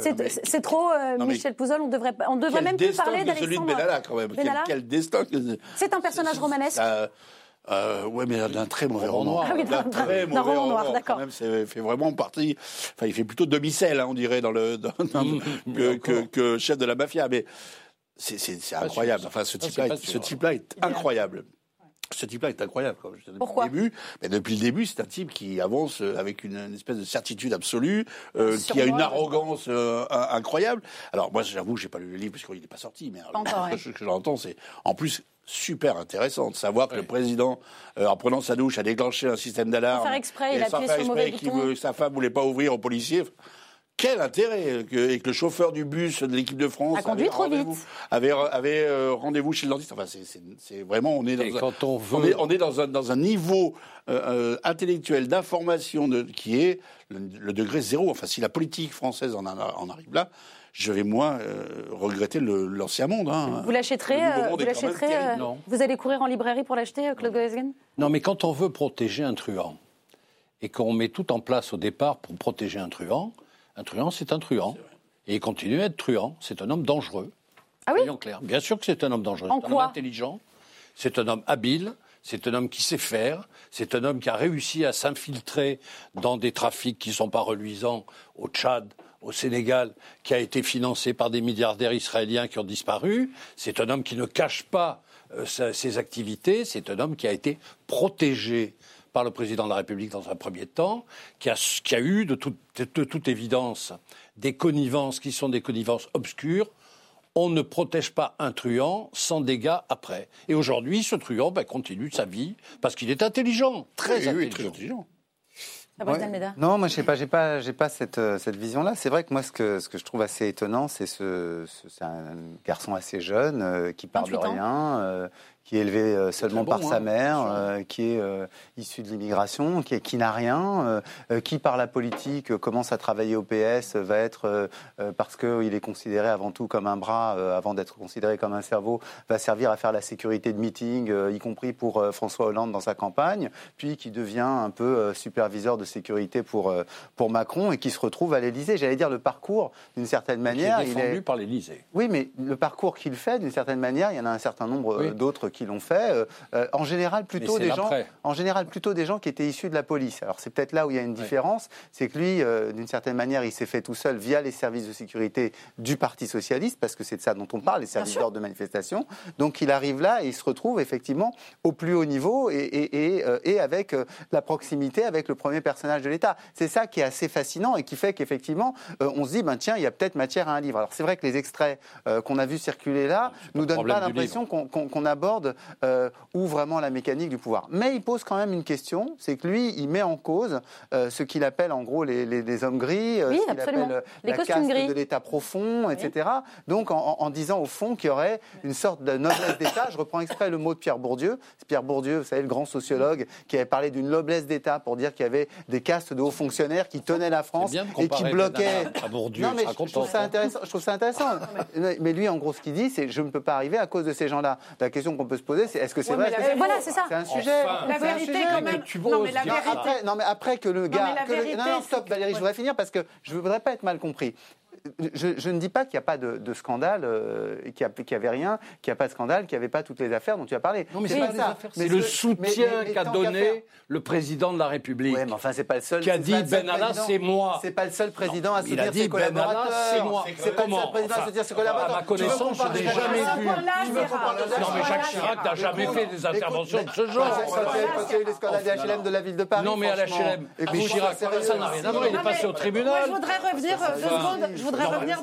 C'est c'est trop, euh, Non, Michel Pouzol, on devrait, on devrait même plus parler que celui de d'Alexandre. Benalla, quand même. Quel, Benalla quel destin que- C'est un personnage romanesque. Euh, euh, ouais, mais d'un très mauvais Roman. Ah oui, D'un très mauvais roman noir, d'accord. C'est fait vraiment partie. Enfin, il fait plutôt demi-sel, hein, on dirait, dans le dans- dans- que, que, que chef de la mafia. Mais c'est incroyable. Enfin, ce type-là, ce type-là est incroyable. Ce type-là est incroyable. Comme je disais depuis Pourquoi le début. Mais depuis le début, c'est un type qui avance euh, avec une, une espèce de certitude absolue, euh, qui a une arrogance euh, in- incroyable. Alors moi, j'avoue, j'ai pas lu le livre parce qu'il n'est pas sorti, mais Pas encore, ouais. ce que j'entends, c'est en plus super intéressant de savoir que le président, euh, en prenant sa douche, a déclenché un système d'alarme. Sans faire exprès, il a appuyé faire sur le mauvais bouton. veut- sa femme voulait pas ouvrir aux policiers. Quel intérêt que, et que le chauffeur du bus de l'équipe de France A conduit avait trop rendez-vous- vite. avait, avait euh, rendez-vous chez le dentiste. Enfin, c'est- c'est c'est vraiment on est dans Et un, quand on est, on est dans un dans un niveau euh, euh, intellectuel d'information de- qui est le, le degré zéro. Enfin, si la politique française en, a- en arrive là, je vais moi euh, regretter le- l'ancien monde. hein. Vous l'achèterez, euh, monde vous l'achèterez, euh, vous allez courir en librairie pour l'acheter, Claude Goesgen? Non, mais quand on veut protéger un truand et qu'on met tout en place au départ pour protéger un truand, un truand, c'est un truand. Et il continue à être truand. C'est un homme dangereux. Ah oui Soyons clairs. Bien sûr que c'est un homme dangereux. En C'est un quoi homme intelligent. C'est un homme habile. C'est un homme qui sait faire. C'est un homme qui a réussi à s'infiltrer dans des trafics qui ne sont pas reluisants au Tchad, au Sénégal, qui a été financé par des milliardaires israéliens qui ont disparu. C'est un homme qui ne cache pas euh, sa- ses activités. C'est un homme qui a été protégé par le président de la République dans un premier temps, qui a, qui a eu de, toute- de toute évidence des connivences qui sont des connivences obscures. On ne protège pas un truand sans dégâts après. Et aujourd'hui, ce truand ben, continue sa vie parce qu'il est intelligent, très Oui, intelligent. très intelligent. Fabrice Ouais. Non, moi, je sais pas, j'ai pas, j'ai pas cette, euh, cette vision-là. C'est vrai que moi, ce que, ce que je trouve assez étonnant, c'est ce, ce- c'est un garçon assez jeune euh, qui parle de 28 ans. rien, euh, qui est élevé euh, seulement bon, par hein, sa mère, bien sûr. euh, qui est euh, issu de l'immigration, qui, est- qui n'a rien, euh, qui par la politique commence à travailler au PS, va être parce qu'il est considéré avant tout comme un bras, avant d'être considéré comme un cerveau, va servir à faire la sécurité de meeting, y compris pour François Hollande dans sa campagne, puis qui devient un peu superviseur de sécurité pour pour Macron et qui se retrouve à l'Élysée. J'allais dire le parcours d'une certaine Qui manière, est il défendu est par l'Élysée. oui, mais le parcours qu'il fait, d'une certaine manière, il y en a un certain nombre Oui. d'autres qui l'ont fait. euh, euh, en général, plutôt des gens, en général, plutôt des gens qui étaient issus de la police. Alors c'est peut-être là où il y a une différence, c'est que lui, euh, d'une certaine manière, il s'est fait tout seul via les services de sécurité du Parti socialiste, parce que c'est de ça dont on parle, les services d'ordre de manifestation. Donc il arrive là et il se retrouve effectivement au plus haut niveau et, et, et, euh, et avec euh, la proximité avec le premier personnage de l'État. C'est ça qui est assez fascinant et qui fait qu'effectivement, euh, on se dit, ben tiens, il y a peut-être matière à un livre. Alors c'est vrai que les extraits euh, qu'on a vus circuler là nous donnent pas l'impression qu'on aborde euh, où vraiment la mécanique du pouvoir. Mais il pose quand même une question, c'est que lui, il met en cause euh, ce qu'il appelle en gros les, les- les hommes gris, euh, Oui, ce qu'il appelle euh, Les la caste gris. de l'État profond, etc. Donc en, disant au fond qu'il y aurait une sorte de noblesse d'État. Je reprends exprès le mot de Pierre Bourdieu. C'est Pierre Bourdieu, vous savez, le grand sociologue, qui avait parlé d'une noblesse d'État pour dire qu'il y avait des castes de hauts fonctionnaires qui tenaient la France et qui bloquaient. À Bourdieu, non, mais je, je trouve ça intéressant. Je trouve ça intéressant. mais, mais lui, en gros, ce qu'il dit, c'est je ne peux pas arriver à cause de ces gens-là. La question qu'on peut se poser, c'est est-ce que c'est Ouais, vrai que Voilà, c'est ça. C'est un sujet. Enfin, La vérité, sujet, quand même. Non, mais la non, vérité. après, non, mais après que le gars. mais la que le- vérité, non, non, c'est stop, Valérie, je voudrais finir parce que je ne voudrais pas être mal compris. Je, je ne dis pas qu'il n'y a pas de, de scandale, euh, qu'il n'y avait rien, qu'il n'y a pas de scandale, qu'il n'y avait pas toutes les affaires dont tu as parlé. Non, mais c'est pas ça. C'est le soutien qu'a donné faire- le président de la République. Ouais, mais enfin, c'est pas le seul. Qui a dit Ben président. c'est moi. C'est pas le seul président à se il a dire dit ses Ben Allah, collaborateurs. c'est moi. C'est pas le seul président à se dire ses à collaborateurs. ma connaissance, je n'ai jamais vu. Non, mais Jacques Chirac n'a jamais fait des interventions de ce genre. Quand il y a eu- les scandales des HLM de la ville de Paris. Non, mais à la franchement. HLM, Écoute, mais Chirac, ça n'a rien à voir. Il est Non, passé au tribunal. Je voudrais revenir euh, deux secondes. Je voudrais non, revenir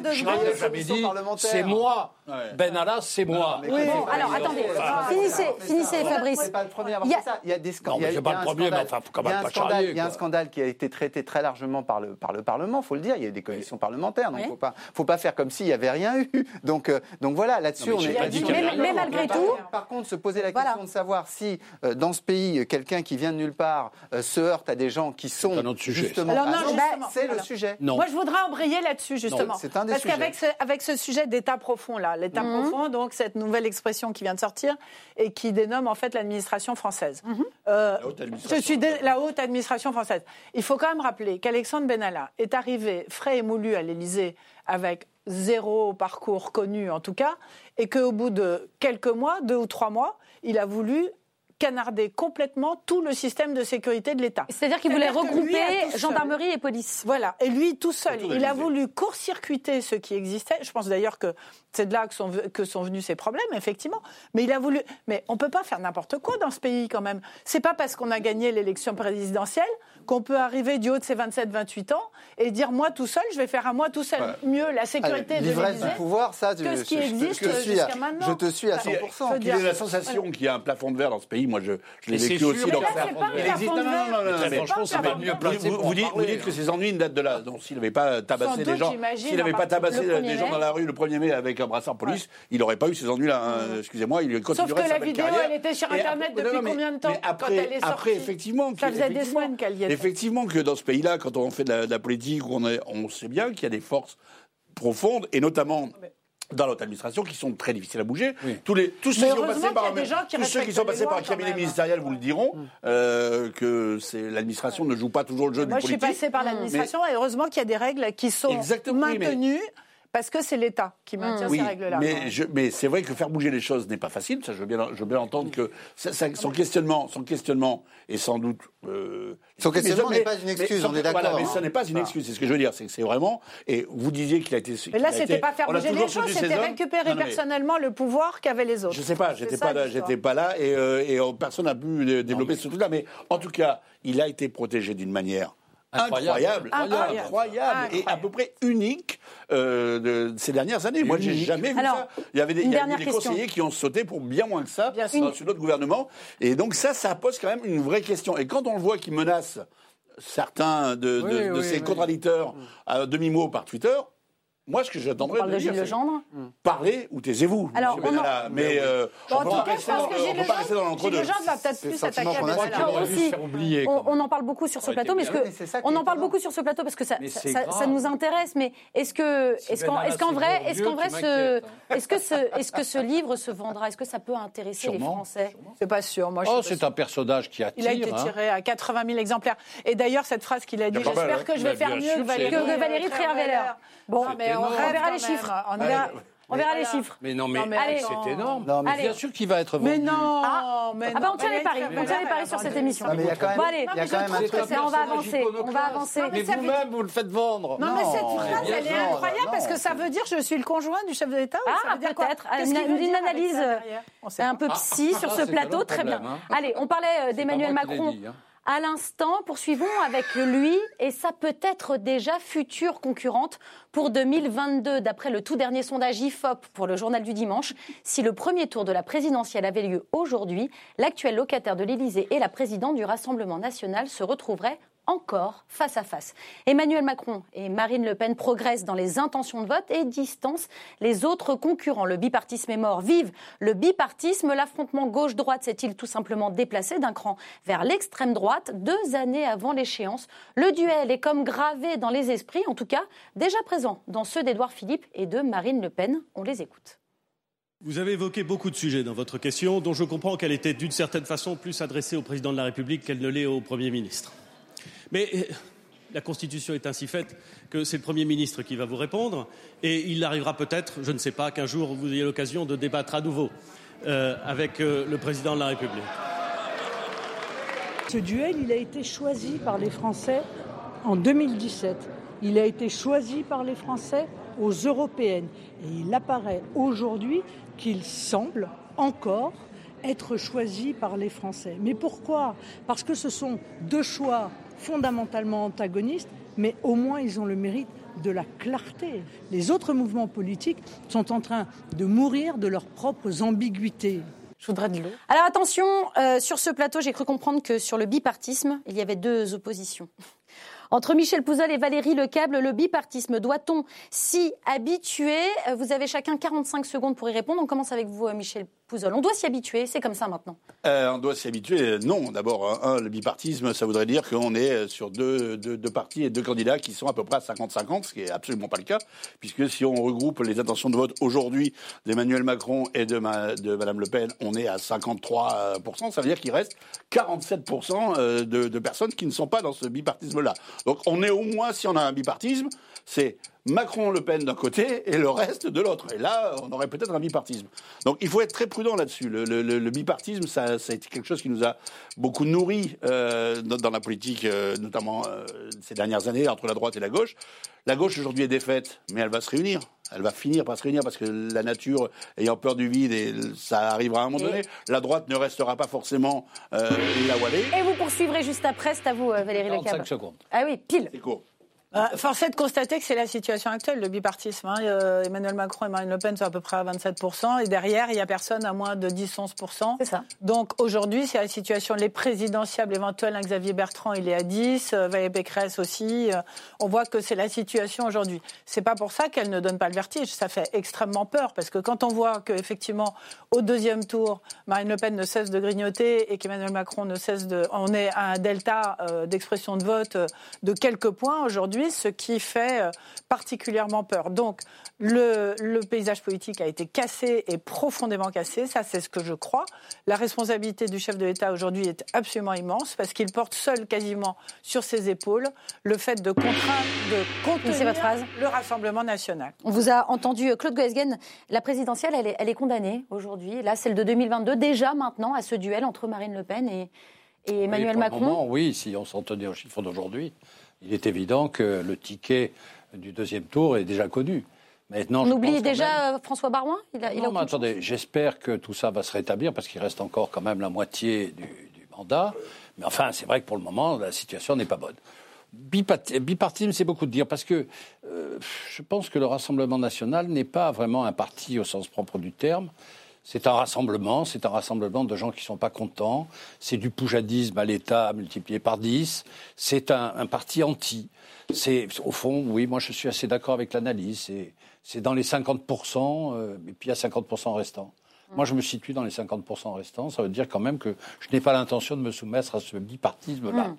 dit, parlementaire. c'est moi Benalla, c'est moi. Oui, bon, alors attendez, finissez, finissez Fabrice. Pas le premier à avoir fait ça. Il y a des scandales. c'est pas le premier, mais enfin, faut quand même pas charrier. Il y a un scandale qui a été traité très largement par le, par le Parlement, il faut le dire. Il y a eu des commissions parlementaires, donc il ne faut pas, faut pas faire comme s'il n'y avait rien eu. Donc, euh, donc voilà, là-dessus, on est. Mais, mais malgré tout. Par contre, se poser la question de savoir si, euh, dans ce pays, quelqu'un qui vient de nulle part euh, se heurte à des gens qui sont justement. Alors, non, c'est le sujet. Moi, je voudrais embrayer là-dessus, justement. C'est un des Parce qu'avec ce, avec ce sujet d'État profond, là, l'État mhm. profond, donc cette nouvelle expression qui vient de sortir et qui dénomme en fait l'administration française. Mhm. Euh, je suis la haute administration française. Il faut quand même rappeler qu'Alexandre Benalla est arrivé frais et moulu à l'Élysée avec zéro parcours connu en tout cas, et qu'au bout de quelques mois, deux ou trois mois, il a voulu canarder complètement tout le système de sécurité de l'État. C'est-à-dire qu'il voulait regrouper gendarmerie et police. Voilà, et lui tout seul, il a voulu court-circuiter ce qui existait. Je pense d'ailleurs que c'est de là que sont, que sont venus ces problèmes, effectivement. Mais il a voulu. Mais on peut pas faire n'importe quoi dans ce pays quand même. C'est pas parce qu'on a gagné l'élection présidentielle qu'on peut arriver du haut de ses 27-28 ans et dire moi tout seul, je vais faire à moi tout seul mieux la sécurité de l'Élysée du pouvoir, ça, que ce qui existe jusqu'à maintenant. Je te suis à 100%. Il y a la sensation qu'il y a un plafond de verre dans ce pays. Moi, je, je l'ai vécu aussi. Donc, il existe. Non, non, non, franchement, c'est pas mieux placé. Vous, dites, vous dites que ces ennuis datent de là. Donc, s'il n'avait pas tabassé des gens, s'il n'avait pas tabassé des gens dans la rue le 1er mai avec un brassard police, il n'aurait pas eu ces ennuis-là. Hein. Excusez-moi, il continuerait Sauf que la vidéo, elle était sur Internet depuis combien de temps Après, après, effectivement, ça faisait des semaines qu'elle y était. Effectivement, que dans ce pays-là, quand on fait de la, politique, on, on sait bien qu'il y a des forces profondes, et notamment dans notre administration qui sont très difficiles à bouger. Tous, les, tous ceux qui sont passés par, tous ceux qui sont passés par un cabinet ministériel vous le diront, mm. euh, que l'administration ne joue pas toujours le jeu Moi, du politique. Moi, je suis passé par l'administration et heureusement qu'il y a des règles qui sont maintenues. Parce que c'est l'État qui maintient ces règles-là. Mais, mais c'est vrai que faire bouger les choses n'est pas facile. Ça, je veux bien, je veux bien entendre que son questionnement, son questionnement est sans doute. Euh, son questionnement n'est pas une excuse. on est d'accord. Voilà, mais ça n'est pas une excuse. C'est ce que je veux dire. C'est que c'est vraiment. Et vous disiez qu'il a été. Mais là, c'était pas faire bouger les choses, c'était récupérer personnellement le pouvoir qu'avaient les autres. Je sais pas. J'étais pas là. J'étais pas là et, euh, et personne n'a pu développer ce truc-là. Mais en tout cas, il a été protégé d'une manière incroyable, incroyable, et à peu près unique euh, de ces dernières années. Moi, j'ai jamais vu ça. Il y avait des, conseillers qui ont sauté pour bien moins que ça bien sur notre gouvernement. Et donc ça, ça pose quand même une vraie question. Et quand on le voit qui menace certains de, de ces contradicteurs à demi-mot par Twitter, moi, ce que j'attendrais de, de dire, c'est parlez ou taisez-vous. Alors, on en... mais euh, bon, on ne peut pas rester dans l'entre-deux. Gilles va peut-être plus s'attaquer à aussi. On, en parle beaucoup sur ce plateau, mais on en parle beaucoup sur ce plateau parce que ça, ça, nous intéresse. Mais est-ce que, est-ce qu'en vrai, est-ce qu'en vrai, ce, est-ce que ce, est-ce que ce livre se vendra? Est-ce que ça peut intéresser les Français? C'est pas sûr. Moi, oh, c'est un personnage qui attire. Il a été hein. tiré à 80 000 exemplaires. Et d'ailleurs, cette phrase qu'il a dit, j'espère hein. que je vais faire mieux que Valérie Trierweiler. Bon, mais on verra les chiffres. On verra, les chiffres. Mais non, mais, c'est énorme. Non, mais bien sûr qu'il va être vendu. Mais non, ah, mais ah bah on tient les paris, on tient les paris sur cette émission. mais il y a quand même, bon, allez, il y a quand même un truc. On va avancer, on va avancer. Mais vous-même, vous le faites vendre. Non, mais cette phrase, elle est incroyable parce que ça veut dire je suis le conjoint du chef de l'État. Ah, peut-être. Une analyse un peu psy sur ce plateau, très bien. Hein. Allez, on parlait euh, d'Emmanuel Macron. À l'instant, poursuivons avec lui et sa peut-être déjà future concurrente pour 2022. D'après le tout dernier sondage IFOP pour le journal du dimanche, si le premier tour de la présidentielle avait lieu aujourd'hui, l'actuel locataire de l'Élysée et la présidente du Rassemblement national se retrouveraient encore face à face. Emmanuel Macron et Marine Le Pen progressent dans les intentions de vote et distancent les autres concurrents. Le bipartisme est mort. Vive le bipartisme. L'affrontement gauche-droite s'est-il tout simplement déplacé d'un cran vers l'extrême droite deux années avant l'échéance? Le duel est comme gravé dans les esprits, en tout cas déjà présent dans ceux d'Édouard Philippe et de Marine Le Pen. On les écoute. Vous avez évoqué beaucoup de sujets dans votre question, dont je comprends qu'elle était d'une certaine façon plus adressée au président de la République qu'elle ne l'est au Premier ministre. Mais euh, la Constitution est ainsi faite que c'est le Premier ministre qui va vous répondre, et il arrivera peut-être, je ne sais pas, qu'un jour vous ayez l'occasion de débattre à nouveau euh, avec euh, le Président de la République. Ce duel, il a été choisi par les Français en 2017. Il a été choisi par les Français aux européennes. Et il apparaît aujourd'hui qu'il semble encore être choisi par les Français. Mais pourquoi? Parce que ce sont deux choix fondamentalement antagonistes, mais au moins ils ont le mérite de la clarté. Les autres mouvements politiques sont en train de mourir de leurs propres ambiguïtés. Je voudrais de l'eau. Alors attention, euh, sur ce plateau, j'ai cru comprendre que sur le bipartisme, il y avait deux oppositions. Entre Michel Pouzol et Valérie Lecable, le bipartisme, doit-on s'y habituer? Vous avez chacun 45 secondes pour y répondre. On commence avec vous, euh, On doit s'y habituer, c'est comme ça maintenant. Euh, on doit s'y habituer. Non, d'abord, un, le bipartisme, ça voudrait dire qu'on est sur deux, deux, partis et deux candidats qui sont à peu près à 50-50, ce qui est absolument pas le cas, puisque si on regroupe les intentions de vote aujourd'hui d'Emmanuel Macron et de, de Madame Le Pen, on est à 53%. Ça veut dire qu'il reste 47% euh, de, de personnes qui ne sont pas dans ce bipartisme-là. Donc on est au moins, si on a un bipartisme, c'est Macron-Le Pen d'un côté et le reste de l'autre. Et là, on aurait peut-être un bipartisme. Donc il faut être très prudent là-dessus. Le, bipartisme, ça, ça, a été quelque chose qui nous a beaucoup nourri euh, dans, la politique, euh, notamment euh, ces dernières années, entre la droite et la gauche. La gauche aujourd'hui est défaite, mais elle va se réunir. Elle va finir par se réunir parce que la nature ayant peur du vide, et ça arrivera à un moment donné. La droite ne restera pas forcément là où elle est. Et vous poursuivrez juste après, c'est à vous, Valérie Lecab. 45 secondes. Ah oui, pile. C'est court. Euh, force est de constater que c'est la situation actuelle, le bipartisme. Hein. Euh, Emmanuel Macron et Marine Le Pen sont à peu près à 27%, et derrière, il n'y a personne à moins de 10-11%. C'est ça. Donc aujourd'hui, c'est la situation, les présidentiables éventuelles, hein, Xavier Bertrand, il est à 10, euh, Valérie Pécresse aussi. Euh, on voit que c'est la situation aujourd'hui. C'est pas pour ça qu'elle ne donne pas le vertige, ça fait extrêmement peur, parce que quand on voit qu'effectivement, au deuxième tour, Marine Le Pen ne cesse de grignoter et qu'Emmanuel Macron ne cesse de... On est à un delta d'expression de vote de quelques points aujourd'hui, ce qui fait euh, particulièrement peur. Donc, le, paysage politique a été cassé et profondément cassé, ça c'est ce que je crois. La responsabilité du chef de l'État aujourd'hui est absolument immense parce qu'il porte seul quasiment sur ses épaules le fait de contraindre, de contenir votre phrase. le Rassemblement national. On vous a entendu, euh, Claude Goesgen, la présidentielle, elle est, elle est condamnée aujourd'hui, là celle de 2022, déjà maintenant à ce duel entre Marine Le Pen et, Emmanuel Macron. oui, si on s'en tenait aux chiffres d'aujourd'hui il est évident que le ticket du deuxième tour est déjà connu. Maintenant, On oublie déjà euh, François Barouin il a, Non, mais attendez, j'espère que tout ça va se rétablir parce qu'il reste encore quand même la moitié du, mandat. Mais enfin, c'est vrai que pour le moment, la situation n'est pas bonne. Bipartisme, c'est beaucoup de dire parce que euh, je pense que le Rassemblement national n'est pas vraiment un parti au sens propre du terme. C'est un rassemblement, c'est un rassemblement de gens qui ne sont pas contents. C'est du poujadisme à l'État multiplié par 10. C'est un, parti anti. C'est au fond, oui, moi je suis assez d'accord avec l'analyse. C'est dans les 50%, euh, et puis il y a 50% restants. Moi, je me situe dans les 50% restants. Ça veut dire quand même que je n'ai pas l'intention de me soumettre à ce bipartisme-là. Hmm.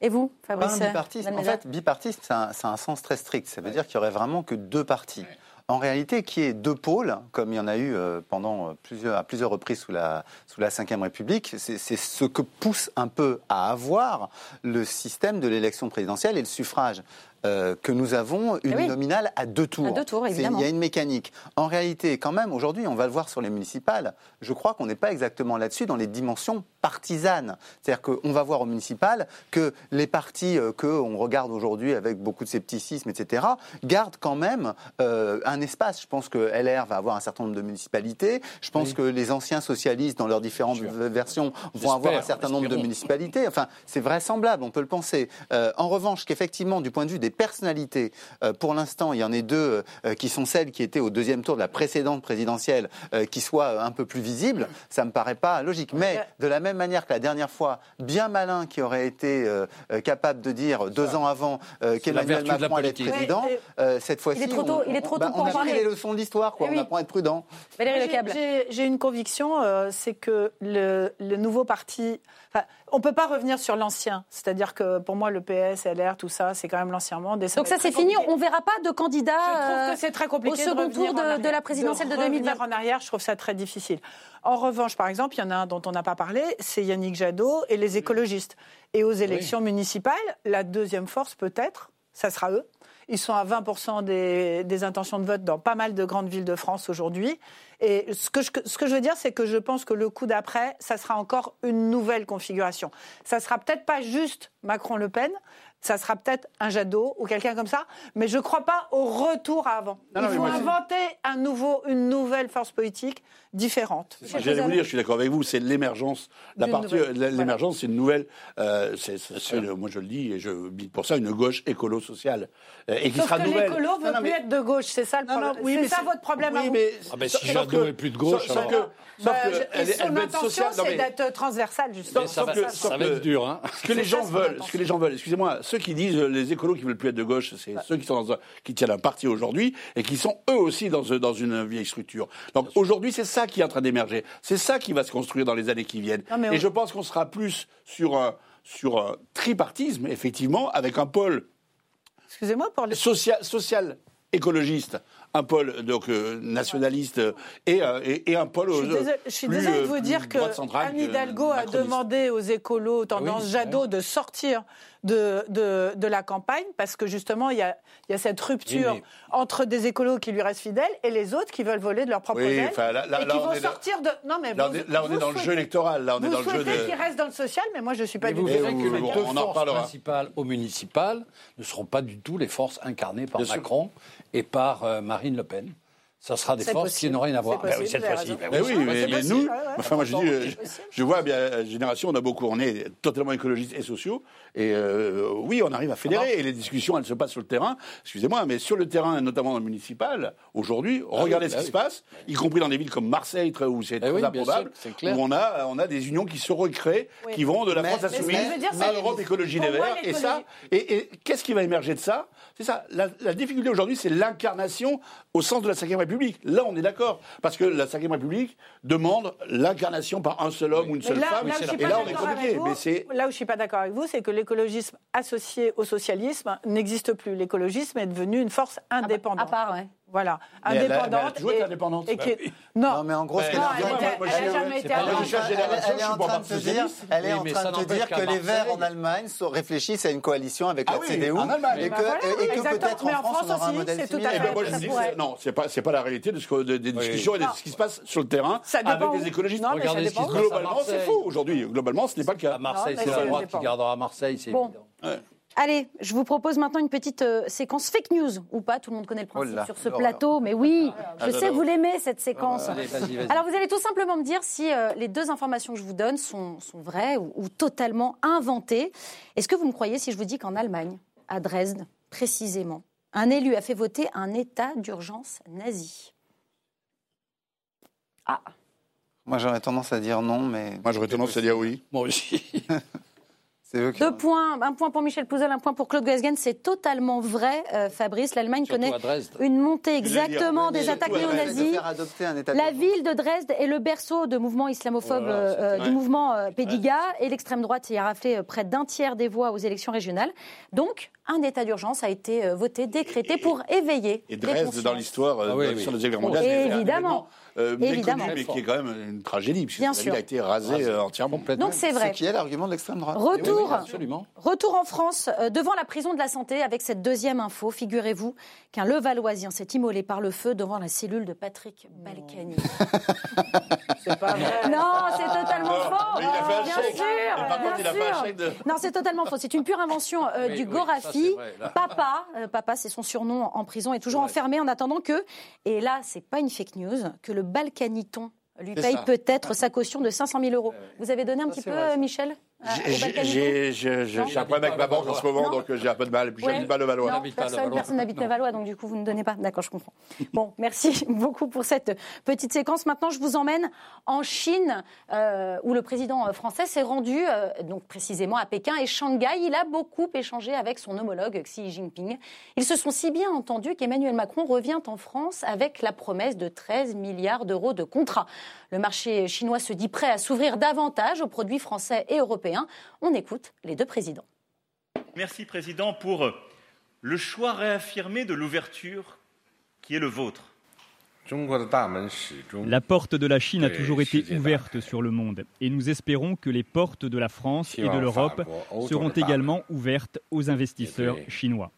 Et vous, Fabrice bipartisme, En fait, bipartisme, c'est un, un, sens très strict. Ça veut dire qu'il y aurait vraiment que deux partis en réalité, qui est deux pôles, comme il y en a eu euh, pendant plusieurs, à plusieurs reprises sous la, sous la Ve République, c'est ce que pousse un peu à avoir le système de l'élection présidentielle et le suffrage. Euh, que nous avons une eh nominale à deux tours. deux tours, évidemment. Il y a une mécanique. En réalité, quand même, aujourd'hui, on va le voir sur les municipales, je crois qu'on n'est pas exactement là-dessus dans les dimensions partisanes. C'est-à-dire qu'on va voir aux municipales que les partis euh, qu'on regarde aujourd'hui avec beaucoup de scepticisme, etc., gardent quand même euh, un espace. Je pense que LR va avoir un certain nombre de municipalités. Je pense que les anciens socialistes, dans leurs différentes versions, vont avoir un certain nombre de municipalités. Enfin, c'est vraisemblable, on peut le penser. en revanche, qu'effectivement, du point de vue des personnalités. Euh, pour l'instant, il y en a deux euh, qui sont celles qui étaient au deuxième tour de la précédente présidentielle, euh, qui soient un peu plus visibles. Ça me paraît pas logique. Mais de la même manière que la dernière fois, bien malin qui aurait été capable de dire deux ans avant qu'Emmanuel Macron allait être président, cette fois-ci, il est trop tôt, il est trop tôt bah, on a pris les leçons de l'histoire. Quoi. Eh on apprend à être prudent. J'ai une conviction, c'est que le, le nouveau parti on ne peut pas revenir sur l'ancien. C'est-à-dire que pour moi, le PS, LR, tout ça, c'est quand même l'ancien monde. Donc ça, c'est fini. On ne verra pas de candidat je trouve que c'est très compliqué au second tour de, la présidentielle de, 2020. en arrière, je trouve ça très difficile. En revanche, par exemple, il y en a un dont on n'a pas parlé, c'est Yannick Jadot et les écologistes. Et aux élections municipales, la deuxième force, peut-être, ça sera eux. Ils sont à 20% des, intentions de vote dans pas mal de grandes villes de France aujourd'hui. Et ce que je, ce que je veux dire, c'est que je pense que le coup d'après, ça sera encore une nouvelle configuration. Ça sera peut-être pas juste Macron-Le Pen, ça sera peut-être un Jadot ou quelqu'un comme ça, mais je ne crois pas au retour à avant. Il faut inventer un nouveau, une nouvelle force politique différente. J'allais vous dire, je suis d'accord avec vous, c'est l'émergence. La partie, l'émergence, c'est une nouvelle. Euh, moi, je le dis et je bite pour ça, une gauche écolo-sociale euh, et qui Sauf sera que nouvelle. L'écolo veut plus être de gauche, c'est ça le problème. oui, c'est ça votre problème oui, à vous. Mais, ah ben, si Jadot est plus de gauche, sauf, que, bah, elle, son intention, c'est d'être transversale, justement. Ça, va, être dur. Hein. Ce que les gens veulent, ce que les gens veulent. Excusez-moi, ceux qui disent euh, les écolos qui veulent plus être de gauche, c'est ceux qui sont qui tiennent un parti aujourd'hui et qui sont eux aussi dans dans une vieille structure. Donc aujourd'hui, c'est ça qui est en train d'émerger. C'est ça qui va se construire dans les années qui viennent. Et je pense qu'on sera plus sur un, sur un tripartisme, effectivement, avec un pôle Excusez-moi pour social, social écologiste, un pôle donc euh, nationaliste et, euh, et, et, un pôle. Je suis désolée de vous dire que Anne Hidalgo a demandé aux écolos tendance Jadot de sortir de, de, de, la campagne parce que justement il y a, il y a cette rupture entre des écolos qui lui restent fidèles et les autres qui veulent voler de leur propre oui, enfin, là, là, et qui vont sortir de. Non mais là, on est, là, on est dans le jeu électoral. Là, on est dans le jeu de. qu'ils restent dans le social, mais moi je suis pas mais du tout. que les deux forces principales au municipal ne seront pas du tout les forces incarnées par Macron et par euh, Marine Le Pen. Ça sera des forces qui n'ont rien à voir. oui, cette fois-ci. Mais oui, mais, nous, enfin moi je dis, je, vois bien, génération, on a beaucoup, on est totalement écologistes et sociaux, et euh, oui, on arrive à fédérer, et les discussions, elles se passent sur le terrain. Excusez-moi, mais sur le terrain, notamment dans le municipal, aujourd'hui, ah regardez ce bah qui se passe, y compris dans des villes comme Marseille, où c'est très improbable, où on a, on a des unions qui se recréent, qui vont de la France insoumise à l'Europe écologie des Verts, et ça, et, qu'est-ce qui va émerger de ça? C'est ça. La, difficulté aujourd'hui, c'est l'incarnation au sens de la 5 République. Là, on est d'accord. Parce que la 5 République demande l'incarnation par un seul homme ou une seule femme. et là, on est compliqué. là où je ne suis pas d'accord avec vous, c'est que l'écologisme associé au socialisme n'existe plus. L'écologisme est devenu une force indépendante. À part, ouais. Voilà, indépendante. Elle, a toujours été indépendante. Et bah non. mais en gros, ce qu'elle elle n'a jamais été Elle est en train de te dire, elle est en train de te dire que les Verts en Allemagne réfléchissent à une coalition avec la ah CDU et que peut-être en France on aura un modèle similaire. Non, c'est pas c'est pas la réalité de ce des discussions et de ce qui se passe sur le terrain avec les écologistes. Regardez ce qui globalement c'est faux aujourd'hui. Globalement, ce n'est pas le cas. Marseille, c'est la droite qui gardera Marseille, c'est évident. Allez, je vous propose maintenant une petite euh, séquence fake news, ou pas, tout le monde connaît le principe oh sur ce plateau, mais oui, ah, je sais, vous l'aimez cette séquence. Alors vous allez tout simplement me dire si euh, les deux informations que je vous donne sont, vraies ou, totalement inventées. Est-ce que vous me croyez si je vous dis qu'en Allemagne, à Dresde précisément, un élu a fait voter un état d'urgence nazi Ah Moi j'aurais tendance à dire non, mais... Moi j'aurais tendance à dire oui. Moi aussi. Deux points, un point pour Michel Pouzel, un point pour Claude Guesgen. C'est totalement vrai, euh, Fabrice. L'Allemagne connaît une montée exactement des attaques néo-nazis. La ville de Dresde est le berceau de mouvements islamophobes euh, euh, du mouvement Pédiga et l'extrême droite y a raflé près d'un tiers des voix aux élections régionales. Donc, un état d'urgence a été voté, décrété pour éveiller. Et Dresde, dans l'histoire ah, oui, de la Deuxième Guerre mondiale, évidemment. Euh, méconnu, mais qui est quand même une tragédie, puisque Bien sûr. a été rasé euh, entièrement. Donc c'est vrai. C'est qui est l'argument de l'extrême droite. Retour, absolument. retour en France, euh, devant la prison de la Santé, avec cette deuxième info. Figurez-vous qu'un Levalloisien s'est immolé par le feu devant la cellule de Patrick Balkany. c'est pas vrai. Non, c'est totalement faux. il a fait un bien chèque. sûr. bien il a fait un chèque de... Non, c'est totalement faux. C'est une pure invention du Gorafi. Papa, papa, c'est son surnom en prison, est toujours enfermé en attendant que, et là, c'est pas une fake news, que le Balkaniton lui paye peut-être sa caution de 500 000 euros. Vous avez donné un petit peu, Michel? J'ai un problème avec ma banque en ce moment, donc euh, j'ai un peu de mal. Puis j'habite pas le Valois. personne n'habite le Valois, donc du coup, vous ne donnez pas. D'accord, je comprends. Bon, merci beaucoup pour cette petite séquence. Maintenant, je vous emmène en Chine, euh, où le président français s'est rendu, euh, donc précisément à Pékin et Shanghai. Il a beaucoup échangé avec son homologue Xi Jinping. Ils se sont si bien entendus qu'Emmanuel Macron revient en France avec la promesse de 13 milliards d'euros de contrats. Le marché chinois se dit prêt à s'ouvrir davantage aux produits français et européens on écoute les deux présidents. Merci, Président, pour le choix réaffirmé de l'ouverture qui est le vôtre. La porte de la Chine a toujours été ouverte sur le monde et nous espérons que les portes de la France et de l'Europe seront également ouvertes aux investisseurs chinois.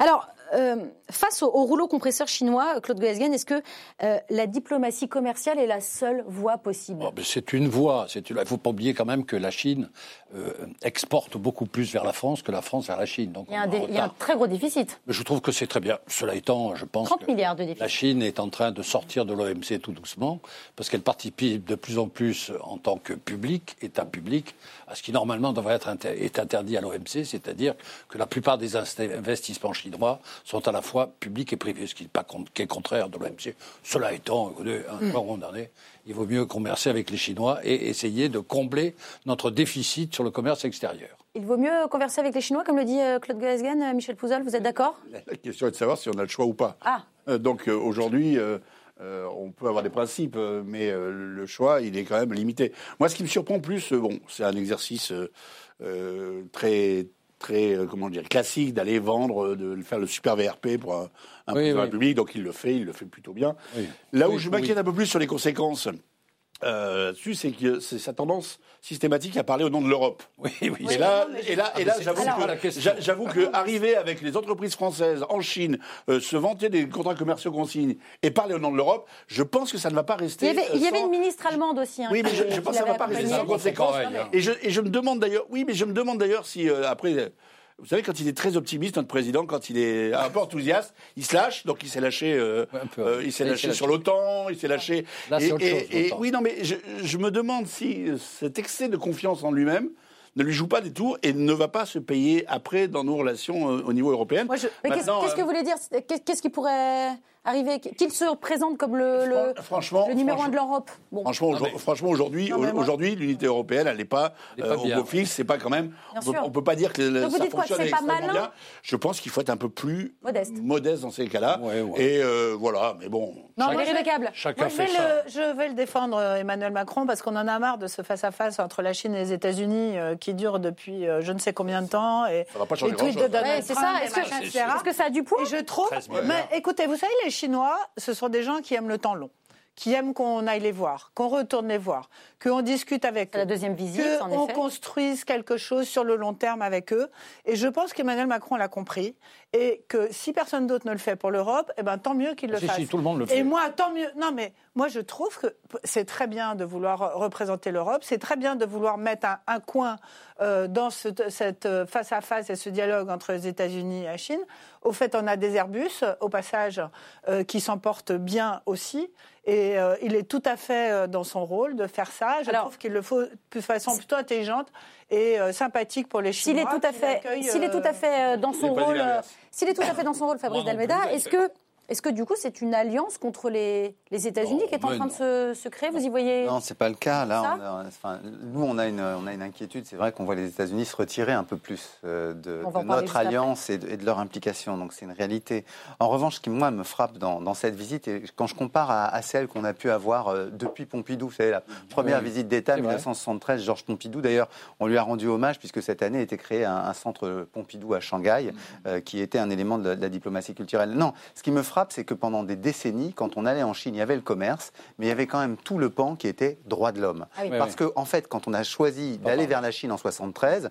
Alors, euh, face au, rouleau compresseur chinois, Claude Goesgen, est-ce que euh, la diplomatie commerciale est la seule voie possible? Oh, C'est une voie. Il ne faut pas oublier quand même que la Chine euh, exporte beaucoup plus vers la France que la France vers la Chine. Donc il, y a un, très gros déficit. je trouve que c'est très bien. Cela étant, je pense que milliards de la Chine est en train de sortir de l'OMC tout doucement, parce qu'elle participe de plus en plus en tant que public, État public, à ce qui normalement devrait être est interdit à l'OMC, c'est-à-dire que la plupart des investissements chinois sont à la fois publics et privés, ce qui, pas, qui est contraire de l'OMC. Cela étant, un moment donné, il vaut mieux commercer avec les Chinois et essayer de combler notre déficit sur le commerce extérieur. Il vaut mieux converser avec les Chinois, comme le dit euh, Claude Goesgen, euh, Michel Pouzol, vous êtes d'accord? La question est de savoir si on a le choix ou pas. Ah. Euh, donc aujourd'hui, on peut avoir des principes, mais le choix, il est quand même limité. Moi, ce qui me surprend plus, bon, c'est un exercice très très comment dire classique d'aller vendre, de faire le super VRP pour un, un président public. Donc il le fait, il le fait plutôt bien. Là où je m'inquiète un peu plus sur les conséquences. Euh, c'est que c'est sa tendance systématique à parler au nom de l'Europe. Oui, oui. Et là, et là, et là, j'avoue que, arriver avec les entreprises françaises en Chine, euh, se vanter des contrats commerciaux qu'on signe et parler au nom de l'Europe, je pense que ça ne va pas rester. Il y avait, il y avait une ministre allemande aussi. Hein, oui, mais je, pense que ça ne va pas rester sans conséquence. Et je, et je me demande d'ailleurs, oui, mais je me demande d'ailleurs si euh, après vous savez, quand il est très optimiste, notre président, quand il est un peu enthousiaste, il se lâche. Donc il s'est lâché, euh, euh, il s'est lâché, sur l'OTAN, il s'est lâché. Là, et, autre chose, et, oui, non, mais je, je, me demande si cet excès de confiance en lui-même ne lui joue pas des tours et ne va pas se payer après dans nos relations euh, au niveau européen. Qu'est-ce que vous voulez dire? Qu'est-ce qui pourrait arriver Qu'il se représente comme le, le, franchement, le numéro un de l'Europe bon. Franchement, franchement aujourd'hui, aujourd'hui, l'unité européenne, elle n'est pas, euh, au beau fixe. C'est pas quand même. On peut, peut pas dire que Donc ça fonctionne extrêmement bien. Je pense qu'il faut être un peu plus modeste, modeste dans ces cas-là. Et euh, voilà, mais bon. Non, chacun, les câbles. Chacun fait ça. je vais le défendre, euh, Emmanuel Macron, parce qu'on en a marre de ce face-à-face entre la Chine et les États-Unis qui dure depuis je ne sais combien de temps. Et, ça va pas changer grand-chose. C'est ça. Est-ce que ça a du poids Et je trouve. Mais écoutez, vous savez, les Chinois, ce sont des gens qui aiment le temps long qui aiment qu'on aille les voir, qu'on retourne les voir, qu'on discute avec eux. La deuxième visite, qu'on construise quelque chose sur le long terme avec eux. Et je pense qu'Emmanuel Macron l'a compris. Et que si personne d'autre ne le fait pour l'Europe, eh ben, tant mieux qu'il le fasse. Si, tout le monde le fait. Et moi, tant mieux. Non, mais moi, je trouve que c'est très bien de vouloir représenter l'Europe. C'est très bien de vouloir mettre un, coin euh, dans cette face-à-face et ce dialogue entre les États-Unis et la Chine. Au fait, on a des Airbus, au passage, euh, qui s'en portent bien aussi. Et euh, il est tout à fait euh, dans son rôle de faire ça. Je trouve qu'il le faut de façon plutôt intelligente et euh, sympathique pour les Chinois. S'il est tout à fait, s'il est tout à fait dans son rôle, s'il est tout à fait dans son rôle, Fabrice Dalmeda, est-ce que est-ce que du coup c'est une alliance contre les, les États-Unis qui est en train de se, se, créer? Vous y voyez Non, c'est pas le cas. Là, enfin, nous on a une, on a une inquiétude. C'est vrai qu'on voit les États-Unis se retirer un peu plus euh, de, notre alliance et de, leur implication. Donc c'est une réalité. En revanche, ce qui moi me frappe dans, dans cette visite, et quand je compare à, celle qu'on a pu avoir euh, depuis Pompidou, vous savez, la première visite d'État 1973, Georges Pompidou. D'ailleurs, on lui a rendu hommage puisque cette année était créé un, centre Pompidou à Shanghai, mm. euh, qui était un élément de la, de la diplomatie culturelle. Non, ce qui me frappe c'est que pendant des décennies, quand on allait en Chine, il y avait le commerce, mais il y avait quand même tout le pan qui était droit de l'homme. Ah Parce qu'en en fait, quand on a choisi d'aller vers la Chine en 73,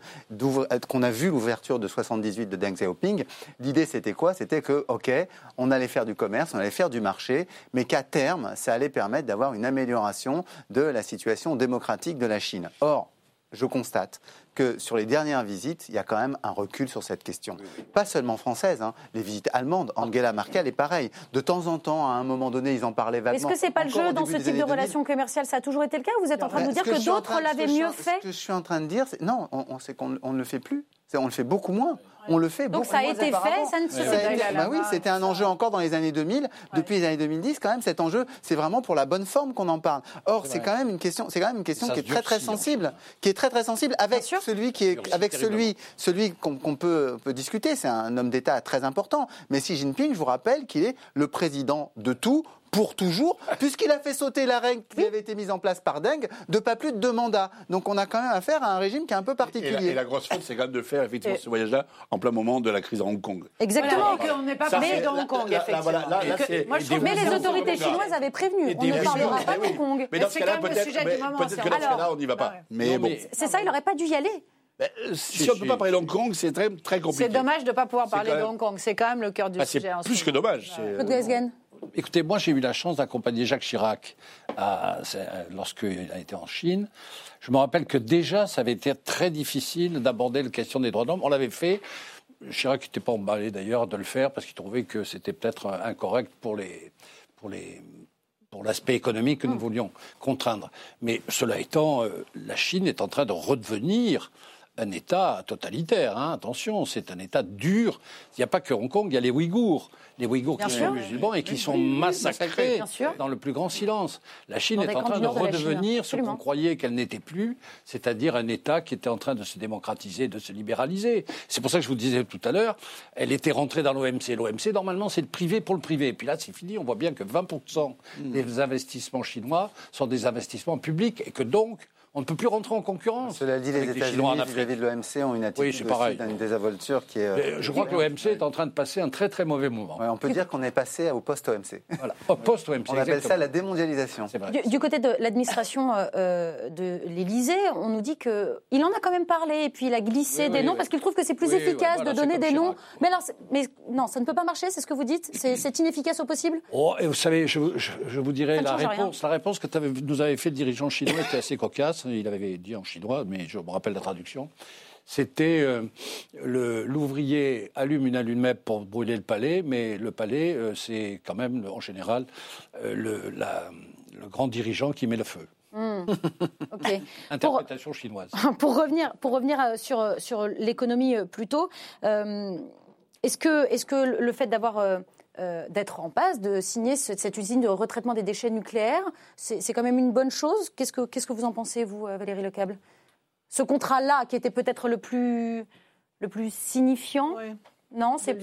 qu'on a vu l'ouverture de 78 de Deng Xiaoping, l'idée c'était quoi? C'était que, ok, on allait faire du commerce, on allait faire du marché, mais qu'à terme, ça allait permettre d'avoir une amélioration de la situation démocratique de la Chine. Or, je constate que sur les dernières visites, il y a quand même un recul sur cette question. Pas seulement française, hein. les visites allemandes, Angela Merkel est pareil. De temps en temps, à un moment donné, ils en parlaient vaguement. Est-ce que c'est pas le jeu dans ce type de relation commerciale Ça a toujours été le cas Vous êtes en train de nous dire que, d'autres l'avaient mieux fait Ce que je suis en train de dire, non, on, sait qu'on ne le fait plus. On le fait beaucoup moins. On le fait Donc ça a été fait, ça ne se fait pas. Bah oui, c'était un enjeu encore dans les années 2000. Depuis les années 2010, quand même, cet enjeu, c'est vraiment pour la bonne forme qu'on en parle. Or, c'est quand même une question, c'est quand même une question qui est très très sensible, qui est très très sensible avec celui qui est, avec celui, celui qu'on peut, peut discuter. C'est un homme d'État très important. Mais Xi Jinping, je vous rappelle qu'il est le président de tout pour toujours, puisqu'il a fait sauter la règle qui avait été mise en place par Deng de pas plus de deux mandats. Donc on a quand même affaire à un régime qui est un peu particulier. Et la, grosse faute, c'est quand même de faire effectivement ce voyage-là en plein moment de la crise à Hong Kong. Exactement. on n'est pas parlé de Hong Kong, effectivement. mais les autorités chinoises avaient prévenu. On ne parlera pas de Hong Kong. Mais dans ce cas-là, peut-être que dans ce cas-là, on n'y va pas. Mais bon. C'est ça, il n'aurait pas dû y aller. Euh, si, on ne peut pas parler de Hong Kong, c'est très, très compliqué. C'est dommage de ne pas pouvoir parler de Hong Kong. C'est quand même le cœur du bah, sujet. C'est plus que dommage. Écoutez, moi j'ai eu la chance d'accompagner Jacques Chirac lorsqu'il a été en Chine. Je me rappelle que déjà, ça avait été très difficile d'aborder la question des droits de l'homme. On l'avait fait. Chirac n'était pas emballé d'ailleurs de le faire parce qu'il trouvait que c'était peut-être incorrect pour les, pour les, pour l'aspect économique que nous voulions contraindre. Mais cela étant, euh, la Chine est en train de redevenir un État totalitaire. Hein. Attention, c'est un État dur. Il n'y a pas que Hong Kong, il y a les Ouïghours. Les Ouïghours qui sont musulmans et qui sont massacrés dans le plus grand silence. La Chine est en train de redevenir ce qu'on croyait qu'elle n'était plus, c'est-à-dire un État qui était en train de se démocratiser, de se libéraliser. C'est pour ça que je vous disais tout à l'heure, elle était rentrée dans l'OMC. L'OMC, normalement, c'est le privé pour le privé. Et puis là, c'est fini. On voit bien que 20% hmm. des investissements chinois sont des investissements publics et que donc, on ne peut plus rentrer en concurrence. Cela dit, les États-Unis vis-à-vis de l'OMC ont une attitude oui, d'une désavolture qui est. Euh, je crois que l'OMC est en train de passer un très très mauvais moment. on peut dire qu'on est passé au post-OMC. Voilà, au post-OMC. On appelle ça la démondialisation. Du, du, côté de l'administration euh, euh, de l'Élysée, on nous dit qu'il en a quand même parlé et puis il a glissé des noms parce qu'il trouve que c'est plus efficace de donner des noms. Mais alors, mais non, ça ne peut pas marcher, c'est ce que vous dites? C'est inefficace au possible? Oh, et Vous savez, je, vous la réponse, la réponse que nous avait fait le dirigeant chinois était assez cocasse il avait dit en chinois, mais je me rappelle la traduction. C'était euh, l'ouvrier allume une allumette pour brûler le palais, mais le palais, euh, c'est quand même en général euh, le, le, grand dirigeant qui met le feu. Hmm. Interprétation chinoise. Pour revenir, pour revenir sur, sur l'économie plutôt, est-ce que, est que le fait d'avoir euh, d'être en passe, de signer cette usine de retraitement des déchets nucléaires. C'est quand même une bonne chose. Qu'est-ce que, qu'est-ce que vous en pensez, vous, euh, Valérie Lecable? Ce contrat-là, qui était peut-être le plus, le plus signifiant? Non, c'est.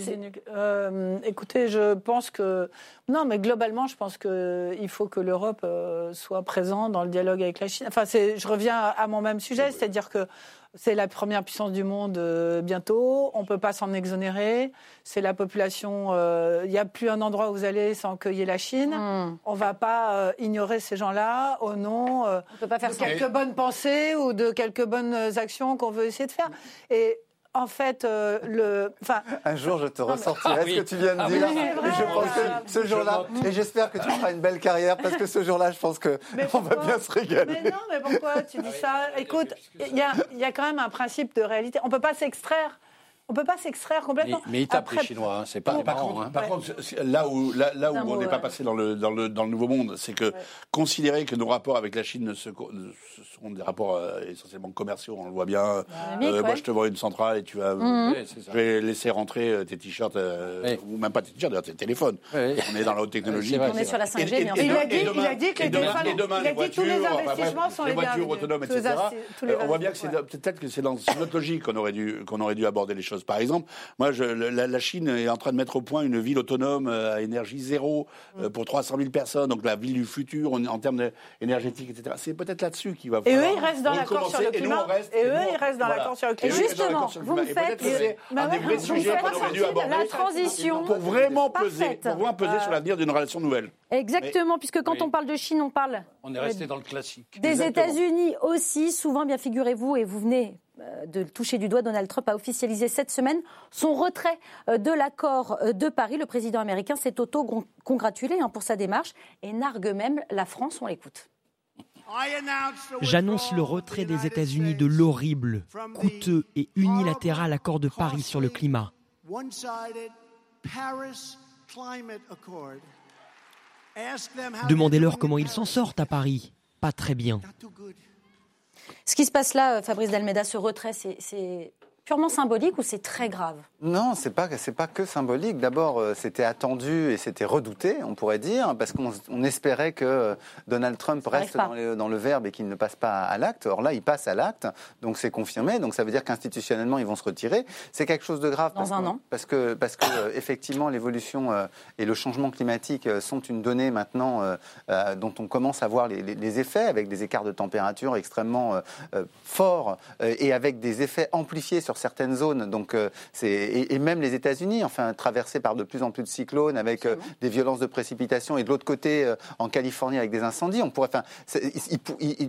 Euh, écoutez, je pense que. Non, mais globalement, je pense qu'il faut que l'Europe soit présente dans le dialogue avec la Chine. Enfin, je reviens à mon même sujet, c'est-à-dire que c'est la première puissance du monde euh, bientôt. On ne peut pas s'en exonérer. C'est la population. Euh, il n'y a plus un endroit où vous allez sans cueillir la Chine. Hmm. On ne va pas euh, ignorer ces gens-là au nom de quelques bonnes pensées ou de quelques bonnes actions qu'on veut essayer de faire. Et en fait, euh, le. Enfin, un jour, je te ressortirai ce que tu viens de ah dire. et je pense que ce jour-là, et j'espère que tu feras une belle carrière parce que ce jour-là, je pense que on va bien se régaler. Mais non, mais pourquoi tu dis ça? Écoute, il y a, y a, quand même un principe de réalité. On ne peut pas s'extraire on ne peut pas s'extraire complètement. Mais, ils tapent les Chinois, hein, c'est pas par, contre, hein. par contre, là où, là, là où on n'est pas passé dans le, dans, le, dans le Nouveau Monde, c'est que considérer que nos rapports avec la Chine ce sont des rapports euh, essentiellement commerciaux, on le voit bien. Euh, moi, je te vois une centrale et tu vas. Mhm. Je vais laisser rentrer euh, tes t-shirts, ou même pas tes t-shirts, d'ailleurs tes téléphones. On est dans la haute technologie. on est sur la 5G, bien sûr. Il a dit, il a dit que les téléphones, il a dit tous les investissements sont les voitures autonomes, etc. On voit bien que c'est peut-être que c'est dans notre logique qu'on aurait dû qu'on aurait dû aborder les choses. Par exemple, moi, je, la, Chine est en train de mettre au point une ville autonome euh, à énergie zéro euh, pour 300 000 personnes, donc la ville du futur en, termes énergétiques, etc. C'est peut-être là-dessus qu'il va falloir. Et eux, ils restent dans l'accord sur le climat. Et, eux, ils restent dans l'accord sur le climat. Et justement, vous me faites un des vrais sujets qu'on aurait dû aborder. La transition. Pour vraiment peser, pour vraiment peser sur l'avenir d'une relation nouvelle. Exactement, puisque quand on parle de Chine, on parle. On est resté dans le classique. Des États-Unis aussi, souvent, bien figurez-vous, et vous venez de toucher du doigt, Donald Trump a officialisé cette semaine son retrait euh, de l'accord euh, de Paris. Le président américain s'est auto-congratulé hein, pour sa démarche et nargue même la France. On l'écoute. J'annonce le retrait des États-Unis de l'horrible, coûteux et unilatéral accord de Paris sur le climat. Demandez-leur comment ils s'en sortent à Paris. Pas très bien. Ce qui se passe là, euh, Fabrice Dalmeda, ce retrait, c'est purement symbolique ou c'est très grave Non, c'est pas c'est pas que symbolique. D'abord, euh, c'était attendu et c'était redouté, on pourrait dire, parce qu'on espérait que euh, Donald Trump reste dans, le verbe et qu'il ne passe pas à l'acte. Or là, il passe à l'acte, donc c'est confirmé. Donc ça veut dire qu'institutionnellement, ils vont se retirer. C'est quelque chose de grave dans parce un que, an, parce que parce que euh, effectivement, l'évolution et le changement climatique sont une donnée maintenant dont on commence à voir les, les, effets avec des écarts de température extrêmement forts et avec des effets amplifiés sur certaines zones. Donc, et, même les États-Unis, enfin, traversés par de plus en plus de cyclones, avec des violences de précipitations, et de l'autre côté, en Californie, avec des incendies. On pourrait, enfin,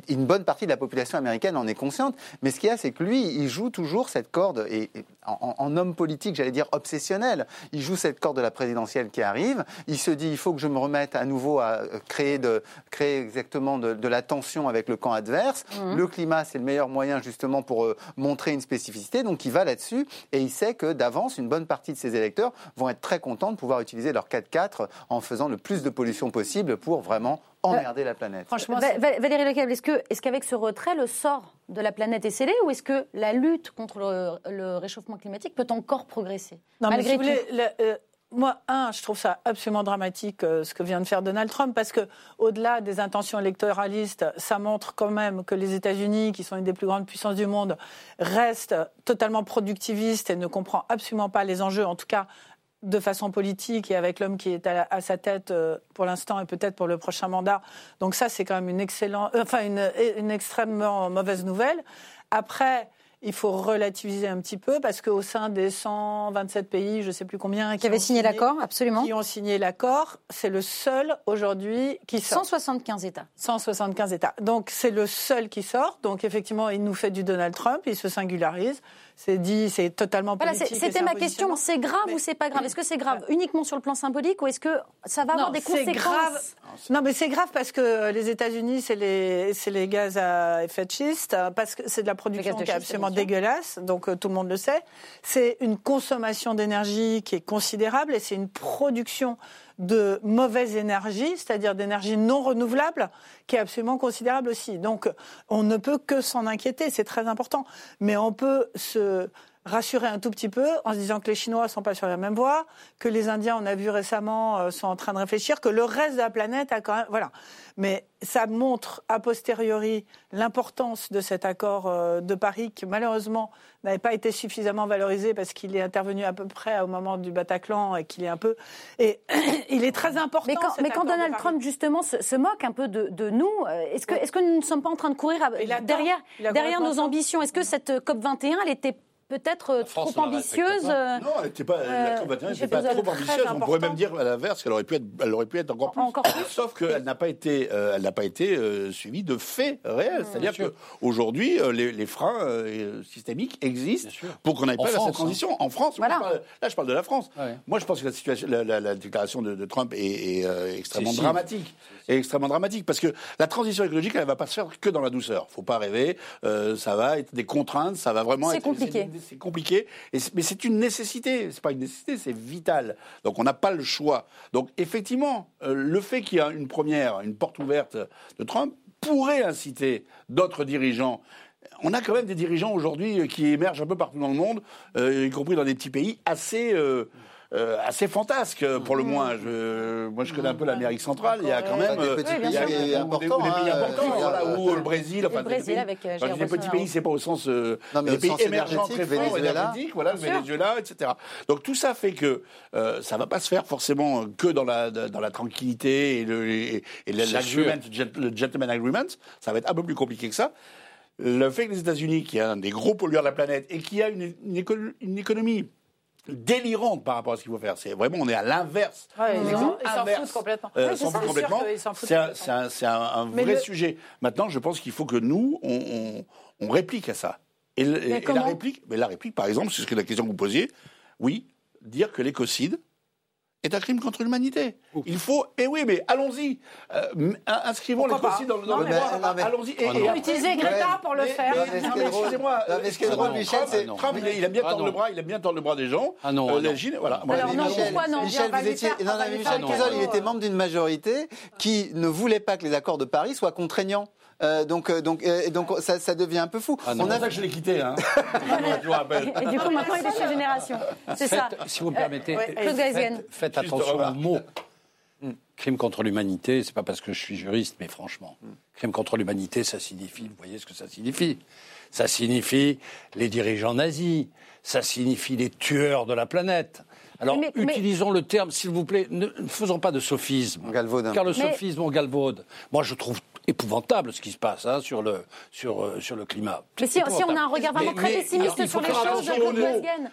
une bonne partie de la population américaine en est consciente. Mais ce qu'il y a, c'est que lui, il joue toujours cette corde, et, en, homme politique, j'allais dire obsessionnel, il joue cette corde de la présidentielle qui arrive. Il se dit, il faut que je me remette à nouveau à créer, de, créer exactement de, la tension avec le camp adverse. Mmh. Le climat, c'est le meilleur moyen justement pour euh, montrer une spécificité. Donc il va là-dessus et il sait que d'avance, une bonne partie de ses électeurs vont être très contents de pouvoir utiliser leur 4x4 en faisant le plus de pollution possible pour vraiment emmerder la planète. Franchement, Valérie Lecable, est-ce qu'avec ce retrait, le sort de la planète est scellé ou est-ce que la lutte contre le, réchauffement climatique peut encore progresser non, Malgré euh, moi, un, je trouve ça absolument dramatique euh, ce que vient de faire Donald Trump, parce que au-delà des intentions électoralistes, ça montre quand même que les États-Unis, qui sont une des plus grandes puissances du monde, restent totalement productivistes et ne comprend absolument pas les enjeux, en tout cas de façon politique et avec l'homme qui est à, sa tête euh, pour l'instant et peut-être pour le prochain mandat. Donc ça, c'est quand même une excellente, enfin une, une extrêmement mauvaise nouvelle. Après, il faut relativiser un petit peu parce qu'au sein des 127 pays, je ne sais plus combien, qui, avaient signé, l'accord, absolument, qui ont signé l'accord, c'est le seul aujourd'hui qui sort. 175 États. 175 États. Donc c'est le seul qui sort. Donc effectivement, il nous fait du Donald Trump, il se singularise. C'est dit, c'est totalement politique. Voilà, C'était ma question. C'est grave ou c'est pas grave? Est-ce que c'est grave uniquement sur le plan symbolique ou est-ce que ça va avoir des conséquences? grave. Non, mais c'est grave parce que les États-Unis, c'est les, les gaz à effet de schiste, parce que c'est de la production qui est absolument dégueulasse, donc euh, tout le monde le sait. C'est une consommation d'énergie qui est considérable et c'est une production de mauvaise énergie, c'est-à-dire d'énergie non renouvelable, qui est absolument considérable aussi. Donc on ne peut que s'en inquiéter, c'est très important. Mais on peut se rassurer un tout petit peu en se disant que les Chinois ne sont pas sur la même voie, que les Indiens, on a vu récemment, euh, sont en train de réfléchir, que le reste de la planète a quand même... Voilà. Mais ça montre a posteriori l'importance de cet accord euh, de Paris qui malheureusement n'avait pas été suffisamment valorisé parce qu'il est intervenu à peu près au moment du Bataclan et qu'il est un peu... Et il est très important. Mais quand, mais quand Donald Trump justement se, moque un peu de, nous, euh, est-ce que, est que nous ne sommes pas en train de courir derrière, derrière nos ambitions? Est-ce que cette COP 21, elle était peut-être euh, trop ambitieuse. Euh, non, elle n'était pas, la COP 21 n'était pas trop ambitieuse. On pourrait même dire à l'inverse qu'elle aurait pu être, elle aurait pu être encore plus. Encore plus. Sauf qu'elle n'a pas été, euh, elle n'a pas été suivie de faits réels. C'est-à-dire qu'aujourd'hui, les, les, freins systémiques existent pour qu'on n'aille pas vers cette transition. Hein. En France, là, je parle de la France. Moi, je pense que la, situation, la, déclaration de, Trump est, extrêmement dramatique. Est extrêmement dramatique parce que la transition écologique, elle ne va pas se faire que dans la douceur. Faut pas rêver. ça va être des contraintes. Ça va vraiment. C'est compliqué c'est compliqué, mais c'est une nécessité. C'est pas une nécessité, c'est vital. Donc on n'a pas le choix. Donc effectivement, euh, le fait qu'il y a une première, une porte ouverte de Trump pourrait inciter d'autres dirigeants on a quand même des dirigeants aujourd'hui qui émergent un peu partout dans le monde, euh, y compris dans des petits pays assez euh, euh, assez fantasque pour le moins. Je, moi, je connais un peu l'Amérique centrale. Il y a quand même des petits pays importants, des, pays importants, voilà, où le Brésil, enfin, le Brésil avec les petits pays, c'est pas au sens euh, non, mais des pays émergents très forts, énergétiques, voilà, Venezuela, etc. Donc tout ça fait que euh, ça va pas se faire forcément que dans la dans la tranquillité et le et, le gentleman agreement. Ça va être un peu plus compliqué que ça le fait que les États-Unis, qui est un des gros pollueurs de la planète et qui a une, une économie délirante par rapport à ce qu'il faut faire. C'est vraiment, on est à l'inverse. ils s'en foutent complètement. Euh, complètement. C'est un, vrai sujet. Maintenant, je pense qu'il faut que nous, on, réplique à ça. Et, la réplique, mais la réplique, par exemple, c'est ce que la question que vous posiez. Oui, dire que l'écocide, est un crime contre l'humanité. Il faut, et eh oui, mais allons-y, euh, inscrivons les possibles dans, dans le droit. Allons-y. Et, et, utiliser Greta pour le faire. Excusez-moi, excusez-moi, Michel, Trump, il, il, aime bien tordre le bras, il aime bien tordre le bras des gens. Ah non. Euh, voilà. Alors non, pourquoi non Michel, vous étiez, non, Michel il était membre d'une majorité qui ne voulait pas que les accords de Paris soient contraignants. Euh, donc, euh, donc, euh, donc ça, ça, devient un peu fou. Ah on a ça que je l'ai quitté. Hein. et, du coup, maintenant, il est chez Génération. C'est ça. Si vous me permettez, faites, faites attention aux mots. Crime contre l'humanité, c'est pas parce que je suis juriste, mais franchement, crime contre l'humanité, ça signifie, vous voyez ce que ça signifie Ça signifie les dirigeants nazis, ça signifie les tueurs de la planète. Alors, utilisons le terme, s'il vous plaît, ne, faisons pas de sophisme. Galvaude. Car le sophisme, on galvaude. Moi, je trouve épouvantable ce qui se passe hein, sur, le, sur, euh, sur le climat. Mais si, si, on a un regard vraiment très pessimiste sur les choses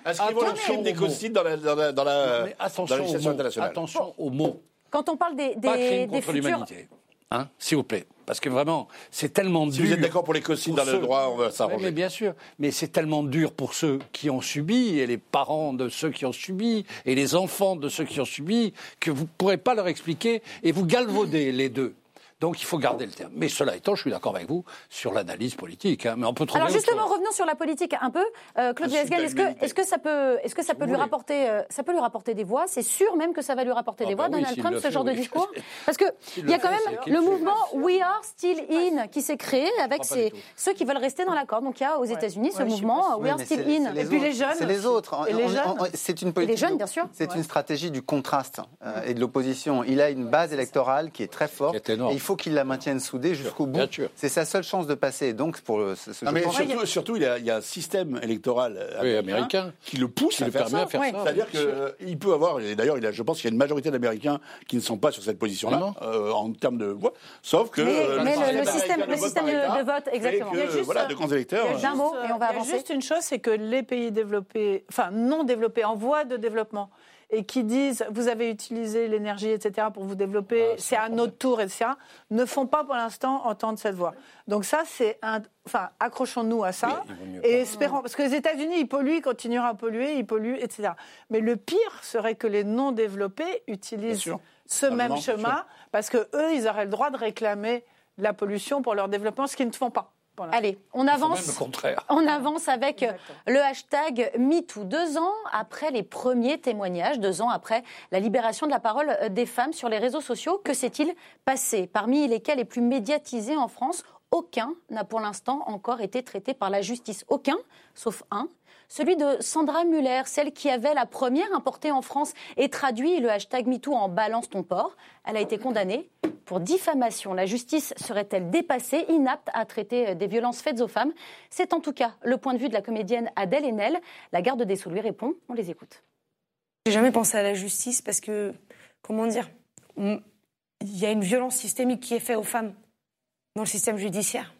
Est-ce vont inscrire des cosines dans la, dans la, dans la, attention dans aux mots, internationale Attention aux mots. Quand on parle des, des, Pas crime des contre futurs... l'humanité. Hein, S'il vous plaît. Parce que vraiment, c'est tellement dur. Si vous êtes d'accord pour les cosines dans le ceux- droit, on va Oui, s'arranger. mais bien sûr. Mais c'est tellement dur pour ceux qui ont subi, et les parents de ceux qui ont subi, et les enfants de ceux qui ont subi, que vous ne pourrez pas leur expliquer, et vous galvaudez les deux. Donc il faut garder le terme. Mais cela étant, je suis d'accord avec vous sur l'analyse politique. hein, mais on peut trouver Alors justement, revenons sur la politique un peu. Euh, Claude Viesgal, à est-ce que, est-ce que ça peut, est-ce que ça peut lui voulez. rapporter, euh, ça peut lui rapporter des voix? C'est sûr même que ça va lui rapporter Ah des bah voix, oui, Donald Trump, ce fait, genre de discours? Parce que il y a quand fait, même le mouvement We Are Still In qui s'est créé avec tout. ceux qui veulent rester dans l'accord. Donc il y a aux États-Unis ce mouvement We Are Still In. les Et puis les jeunes C'est les autres. Les C'est une politique. jeunes, bien sûr. C'est une stratégie du contraste euh, et de l'opposition. Il a une base électorale qui est très forte. Faut qu'il la maintienne soudée jusqu'au bout. C'est sa seule chance de passer. Donc pour le, ce, ce- Non, je mais pense- surtout, surtout, il, y a, il y a un système électoral euh, Oui, américain, qui le pousse Qui à le faire permet ça. à faire Ouais. ça. C'est-à-dire qu'il peut avoir, et d'ailleurs, je pense qu'il y a une majorité d'Américains qui ne sont pas sur cette position-là, euh, en termes de voix, sauf que Mais- euh, mais le- système le système- américain le vote système par de- vote, exactement. que, Il y a juste, voilà, euh, de grands électeurs. il y a D'un mot, et on va il y a avancer. juste une chose, c'est que les pays développés, enfin non développés, en voie de développement, et qui disent vous avez utilisé l'énergie, etc., pour vous développer, Ah, c'est à notre tour, etc., ne font pas pour l'instant entendre cette voix. Donc ça, c'est un. Enfin, accrochons-nous à ça Oui, et espérons. Parce que les États-Unis, ils polluent, ils continueront à polluer, ils polluent, etc. Mais le pire serait que les non développés utilisent ce même chemin, parce que eux, ils auraient le droit de réclamer de la pollution pour leur développement, ce qu'ils ne font pas. Allez, on avance. même le contraire. On avance avec euh, le hashtag MeToo. Deux ans après les premiers témoignages, deux ans après la libération de la parole euh, des femmes sur les réseaux sociaux, que s'est-il passé? Parmi les cas les plus médiatisés en France, aucun n'a pour l'instant encore été traité par la justice. Aucun, sauf un. Celui de Sandra Muller, celle qui avait la première importée en France et traduit le hashtag MeToo en balance ton porc. Elle a été condamnée pour diffamation. La justice serait-elle dépassée, inapte à traiter des violences faites aux femmes C'est en tout cas le point de vue de la comédienne Adèle Haenel. La garde des Sceaux lui répond. On les écoute. J'ai jamais pensé à la justice parce que, comment dire, il y a une violence systémique qui est faite aux femmes dans le système judiciaire.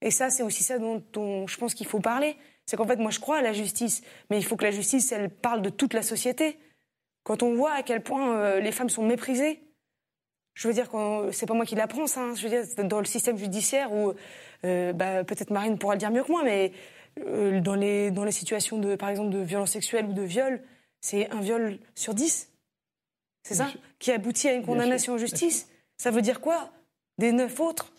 Et ça, c'est aussi ça dont, dont je pense qu'il faut parler. C'est qu'en fait, moi, je crois à la justice, mais il faut que la justice, elle parle de toute la société. Quand on voit à quel point euh, les femmes sont méprisées, je veux dire, c'est pas moi qui l'apprends, ça. hein. je veux dire, dans le système judiciaire où, euh, bah, peut-être Marine pourra le dire mieux que moi, mais euh, dans, les, dans les situations de, par exemple, de violence sexuelle ou de viol, c'est un viol sur dix. C'est ça Qui aboutit à une condamnation en justice. Ça veut dire quoi? Des neuf autres?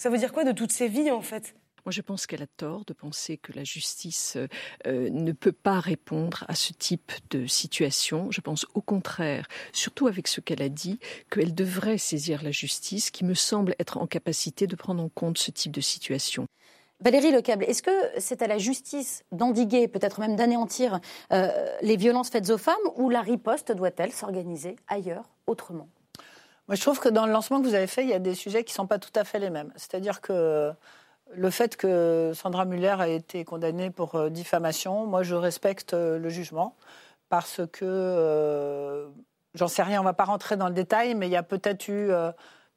Ça veut dire quoi de toutes ces vies, en fait? Moi, je pense qu'elle a tort de penser que la justice euh, euh, ne peut pas répondre à ce type de situation. Je pense au contraire, surtout avec ce qu'elle a dit, qu'elle devrait saisir la justice, qui me semble être en capacité de prendre en compte ce type de situation. Valérie Lecable, est-ce que c'est à la justice d'endiguer, peut-être même d'anéantir euh, les violences faites aux femmes ou la riposte doit-elle s'organiser ailleurs, autrement? Moi, je trouve que dans le lancement que vous avez fait, il y a des sujets qui ne sont pas tout à fait les mêmes. C'est-à-dire que le fait que Sandra Muller a été condamnée pour euh, diffamation, moi, je respecte euh, le jugement parce que, euh, j'en sais rien, on ne va pas rentrer dans le détail, mais il y a peut-être eu,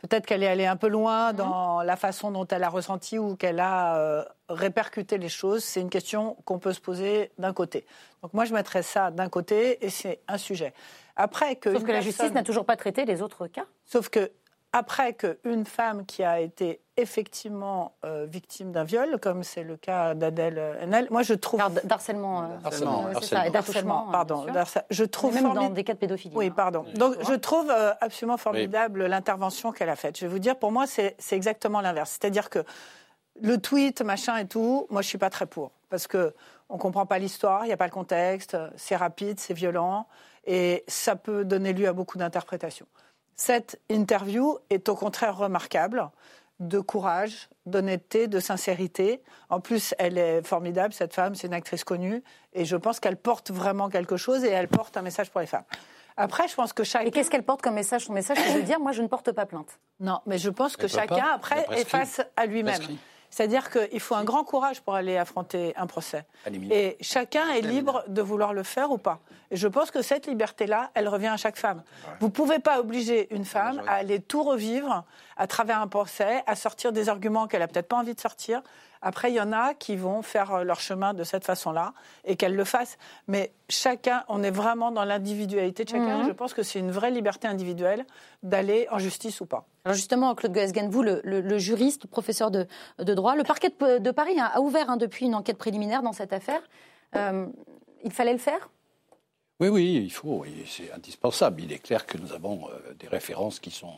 peut-être qu'elle est allée un peu loin dans la façon dont elle a ressenti ou qu'elle a euh, répercuté les choses. C'est une question qu'on peut se poser d'un côté. Donc moi, je mettrais ça d'un côté et c'est un sujet. Après que Sauf que la justice n'a toujours pas traité les autres cas. Sauf que après qu'une femme qui a été effectivement euh, victime d'un viol, comme c'est le cas d'Adèle Haenel, moi je trouve d'harcèlement, euh, Harcèlement, euh, c'est harcèlement. ça, et d'harcèlement, pardon, je trouve même formid- dans des cas de pédophilie. oui, hein. pardon. Donc, je trouve euh, absolument formidable l'intervention qu'elle a faite. Je vais vous dire, pour moi, c'est c'est exactement l'inverse. C'est-à-dire que le tweet, machin et tout, moi, je suis pas très pour. Parce que on comprend pas l'histoire, il n'y a pas le contexte, c'est rapide, c'est violent, et ça peut donner lieu à beaucoup d'interprétations. Cette interview est au contraire remarquable de courage, d'honnêteté, de sincérité. En plus, elle est formidable, cette femme, c'est une actrice connue, et je pense qu'elle porte vraiment quelque chose et elle porte un message pour les femmes. Après, je pense que chacun. Et qu'est-ce qu'elle porte comme message? Son message, c'est de dire moi, je ne porte pas plainte. Non, mais je pense que chacun, pas. après, est face à lui-même. C'est-à-dire qu'il faut un grand courage pour aller affronter un procès. Et chacun est libre de vouloir le faire ou pas. Et je pense que cette liberté-là, elle revient à chaque femme. Vous ne pouvez pas obliger une femme à aller tout revivre, à travers un procès, à sortir des arguments qu'elle a peut-être pas envie de sortir. Après, il y en a qui vont faire euh, leur chemin de cette façon-là et qu'elle le fasse. Mais chacun, on est vraiment dans l'individualité de chacun. Mhm. Je pense que c'est une vraie liberté individuelle d'aller en justice ou pas. Alors justement, Claude Goesgen, vous, le, le- le juriste, professeur de, de droit, le parquet de, de Paris a, a ouvert hein, depuis une enquête préliminaire dans cette affaire. Euh, il fallait le faire? Oui, oui, il faut, c'est indispensable. Il est clair que nous avons euh, des références qui sont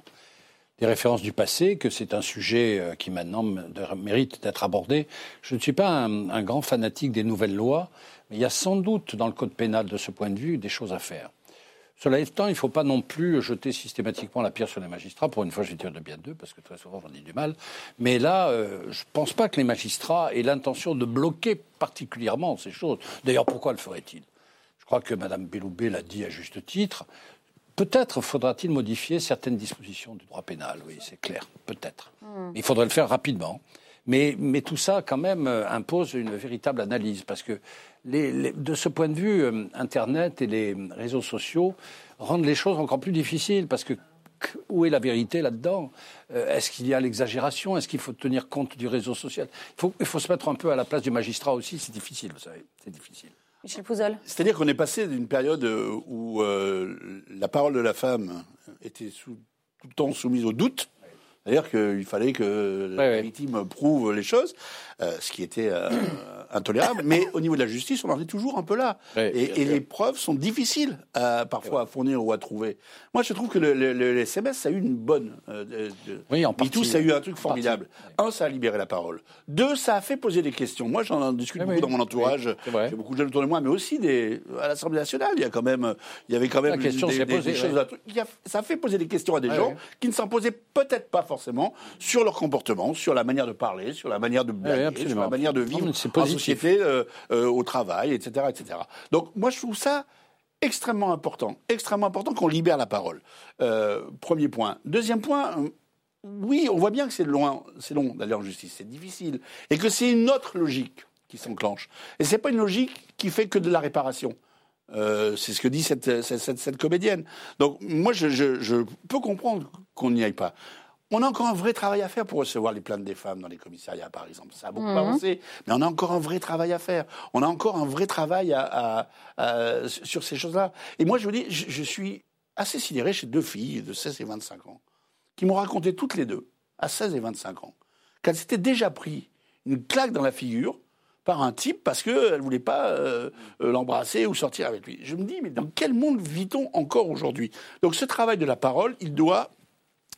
des références du passé, que c'est un sujet euh, qui maintenant mérite d'être abordé. Je ne suis pas un, grand fanatique des nouvelles lois, mais il y a sans doute dans le code pénal, de ce point de vue, des choses à faire. Cela étant, il ne faut pas non plus jeter systématiquement la pierre sur les magistrats. Pour une fois, je vais dire de bien d'eux, parce que très souvent, j'en dis du mal. Mais là, euh, je ne pense pas que les magistrats aient l'intention de bloquer particulièrement ces choses. D'ailleurs, pourquoi le feraient-ils? Je crois que Mme Belloubet l'a dit à juste titre. Peut-être faudra-t-il modifier certaines dispositions du droit pénal, oui, c'est clair, peut-être. Il faudrait le faire rapidement. Mais, mais tout ça, quand même, euh, impose une véritable analyse, parce que les- les- de ce point de vue, euh, Internet et les réseaux sociaux rendent les choses encore plus difficiles, parce que que- où est la vérité là-dedans? Euh, Est-ce qu'il y a l'exagération? Est-ce qu'il faut tenir compte du réseau social? Il faut, il faut se mettre un peu à la place du magistrat aussi, c'est difficile, vous savez, c'est difficile. Michel Pouzol. C'est-à-dire qu'on est passé d'une période euh, où euh, la parole de la femme était sous- tout le temps soumise au doute. C'est-à-dire qu'il fallait que la victime prouve les choses, ce qui était euh, intolérable. Mais au niveau de la justice, on en est toujours un peu là. et et les preuves sont difficiles à, parfois à fournir ou à trouver. Moi, je trouve que le, le- SMS, ça a eu une bonne. Euh, de, Oui, en partie. ça a eu un truc formidable. Un, ça a libéré la parole. Deux, ça a fait poser des questions. Moi, j'en discute Oui, beaucoup dans mon entourage. J'ai beaucoup de jeunes autour de moi, mais aussi des, à l'Assemblée nationale. Il y a quand même, il y avait quand même La question des, des- posée, des choses ouais. à- il y a- ça a fait poser des questions à des Ouais, gens ouais. qui ne s'en posaient peut-être pas forcément sur leur comportement, sur la manière de parler, sur la manière de blaguer, sur absolument. la manière de vivre en société, euh, euh, au travail, etc., etc. Donc, moi, je trouve ça extrêmement important, extrêmement important qu'on libère la parole. Euh, premier point. Deuxième point. euh, Oui, on voit bien que c'est loin, c'est long d'aller en justice, c'est difficile, et que c'est une autre logique qui s'enclenche. Et c'est pas une logique qui fait que de la réparation. Euh, c'est ce que dit cette, cette, cette- cette comédienne. Donc moi, je, je- je peux comprendre qu'on n'y aille pas. On a encore un vrai travail à faire pour recevoir les plaintes des femmes dans les commissariats, par exemple. Ça a beaucoup Mhm. avancé, mais on a encore un vrai travail à faire. On a encore un vrai travail à, à- à- sur ces choses-là. Et moi, je vous dis, je, je suis assez sidéré chez deux filles de 16 et 25 ans qui m'ont raconté toutes les deux, à 16 et 25 ans, qu'elles s'étaient déjà pris une claque dans la figure par un type parce qu'elle ne voulait pas euh, euh, l'embrasser ou sortir avec lui. Je me dis, mais dans quel monde vit-on encore aujourd'hui? Donc ce travail de la parole, il doit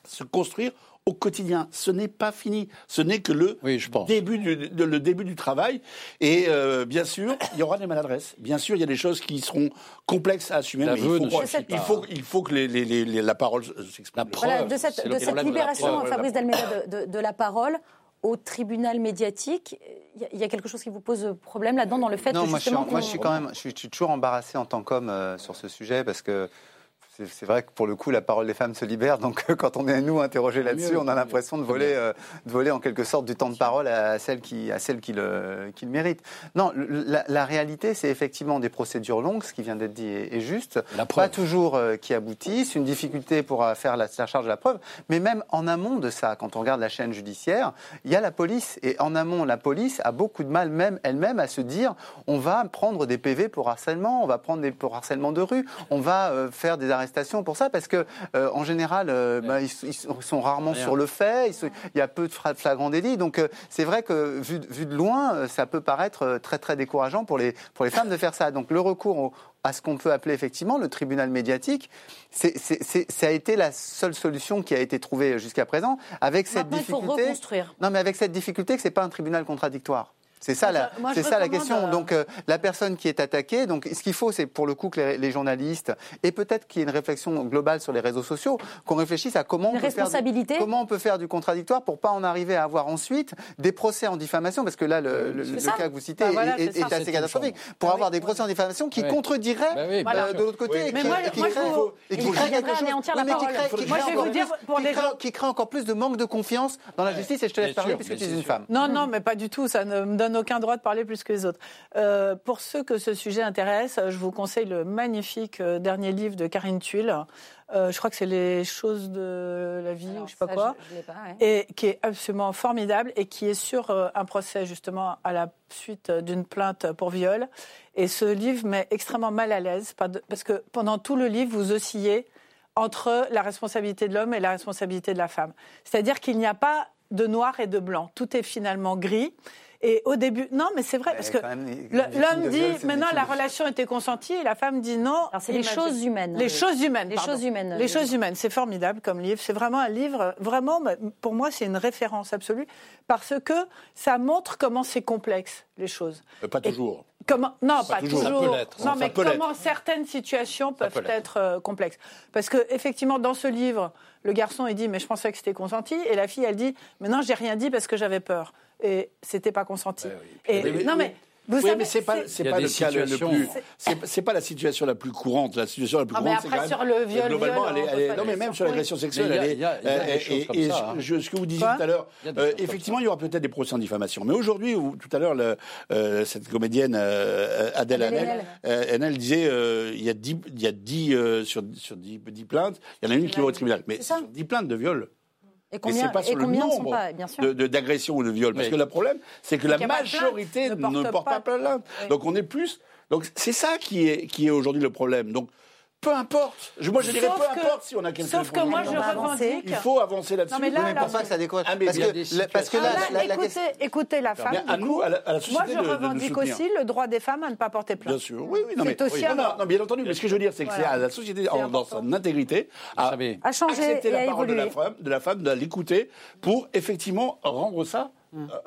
se construire au quotidien. Ce n'est pas fini. Ce n'est que le, début du, de- le début du travail. Et euh, bien sûr, il y aura des maladresses. Bien sûr, il y a des choses qui seront complexes à assumer. mais il, faut, il, il que les- les- les- les- la parole s'exprime. Voilà, de cette, de cette libération, Fabrice Delmeda, de, de- de la parole au tribunal médiatique, il y, a- il y a quelque chose qui vous pose problème là-dedans dans le fait non, que moi je, suis, justement moi, je suis quand même, je suis, je suis toujours embarrassé en tant qu'homme euh, sur ce sujet parce que c'est- vrai que pour le coup, la parole des femmes se libère. Donc, euh, quand on est nous interrogés là-dessus, on a l'impression de voler, euh, de voler en quelque sorte du temps de parole à celle qui, à celle qui le, qui le mérite. Non, la, la réalité, c'est effectivement des procédures longues. Ce qui vient d'être dit est, est juste. Pas toujours euh, qui aboutissent. Une difficulté pour euh, faire la, la charge de la preuve. Mais même en amont de ça, quand on regarde la chaîne judiciaire, il y a la police. Et en amont, la police a beaucoup de mal, même elle-même, à se dire on va prendre des PV pour harcèlement, on va prendre des pour harcèlement de rue, on va faire des arrestations pour ça, parce que euh, en général, euh, bah, ils, ils sont- rarement Rien. sur le fait. sont- il y a peu de flagrants délits. Donc euh, c'est vrai que vu, de- vu de loin, ça peut paraître très très décourageant pour les pour les femmes de faire ça. Donc le recours au- à ce qu'on peut appeler effectivement le tribunal médiatique, c'est, c'est- c'est- ça a été la seule solution qui a été trouvée jusqu'à présent, avec cette Maintenant, il faut difficulté. reconstruire. Non, mais avec cette difficulté que c'est pas un tribunal contradictoire. C'est ça, la, Moi, je c'est ça la question. euh, Donc, euh, la personne qui est attaquée, donc, ce qu'il faut, c'est pour le coup que les, les journalistes, et peut-être qu'il y ait une réflexion globale sur les réseaux sociaux, qu'on réfléchisse à comment on, peut faire du, comment on peut faire du contradictoire pour pas en arriver à avoir ensuite des procès en diffamation, parce que là, le, cas que vous citez Bah voilà, est, assez catastrophique. Pour avoir des procès en diffamation qui Ouais. contrediraient Bah oui, euh, bien de l'autre côté, Oui. et Mais qui- moi- qui et qui quelque chose- oui, qui crée- encore plus- de manque de confiance dans la justice, et je te laisse parler puisque tu es une femme. Non, non, mais pas du tout. Ça ne me donne donne aucun droit de parler plus que les autres. pour ceux que ce sujet intéresse, je vous conseille le magnifique dernier livre de Karine Tuile. je crois que c'est les choses de la vie, ou je sais pas quoi, et qui est absolument formidable et qui est sur un procès justement à la suite d'une plainte pour viol. Et ce livre met extrêmement mal à l'aise parce que pendant tout le livre, vous oscillez entre la responsabilité de l'homme et la responsabilité de la femme. C'est-à-dire qu'il n'y a pas de noir et de blanc. Tout est finalement gris. Et au début, non, mais c'est vrai, parce que l'homme dit maintenant la relation était consentie et la femme dit non. c'est les choses humaines. Les choses humaines. Les choses humaines. Les choses humaines. C'est formidable comme livre. C'est vraiment un livre, vraiment, pour moi, c'est une référence absolue parce que ça montre comment c'est complexe, les choses. Euh, pas toujours. Comment, non, pas, toujours. Non, mais comment certaines situations peuvent être euh, complexes. Parce que effectivement, dans ce livre, le garçon il dit mais je pensais que c'était consenti, et la fille elle dit mais non j'ai rien dit parce que j'avais peur et c'était pas consenti. et, non mais vous oui, mais c'est pas, c'est pas le cas le plus. C'est pas la situation la plus courante. La situation la plus ah, courante, c'est quand même. sur le viol, globalement, elle est, non, mais même sur l'agression sexuelle, elle est. Et ce que vous disiez tout à l'heure, euh, effectivement, il y aura peut-être des procès en diffamation. Mais aujourd'hui, tout à l'heure, euh, cette comédienne euh, Adèle Haenel, elle disait, il y a 10, il y a 10 sur 10 plaintes, il y en a une qui va au tribunal. Mais sur 10 plaintes de viol. Et combien, pas sur le nombre d'agressions ou de viols. Parce que le problème, c'est que la majorité ne porte pas plainte. Donc on est plus. Donc c'est ça qui est, qui est aujourd'hui le problème. Donc peu importe. moi, je dirais peu importe si on a quelque chose. Sauf que moi, je revendique. Il faut avancer là-dessus. Non, mais là, mais ça que ça décote. Ah, parce, que, parce que là, la, écoutez, écoutez, la femme. à nous, à la, à la moi, je revendique aussi le droit des femmes à ne pas porter plainte. Bien sûr. Oui, oui. Non, mais, aussi non, non, bien entendu. Mais ce que je veux dire, c'est que c'est à la société, dans son intégrité, à, accepter la parole de la femme, de l'écouter pour effectivement rendre ça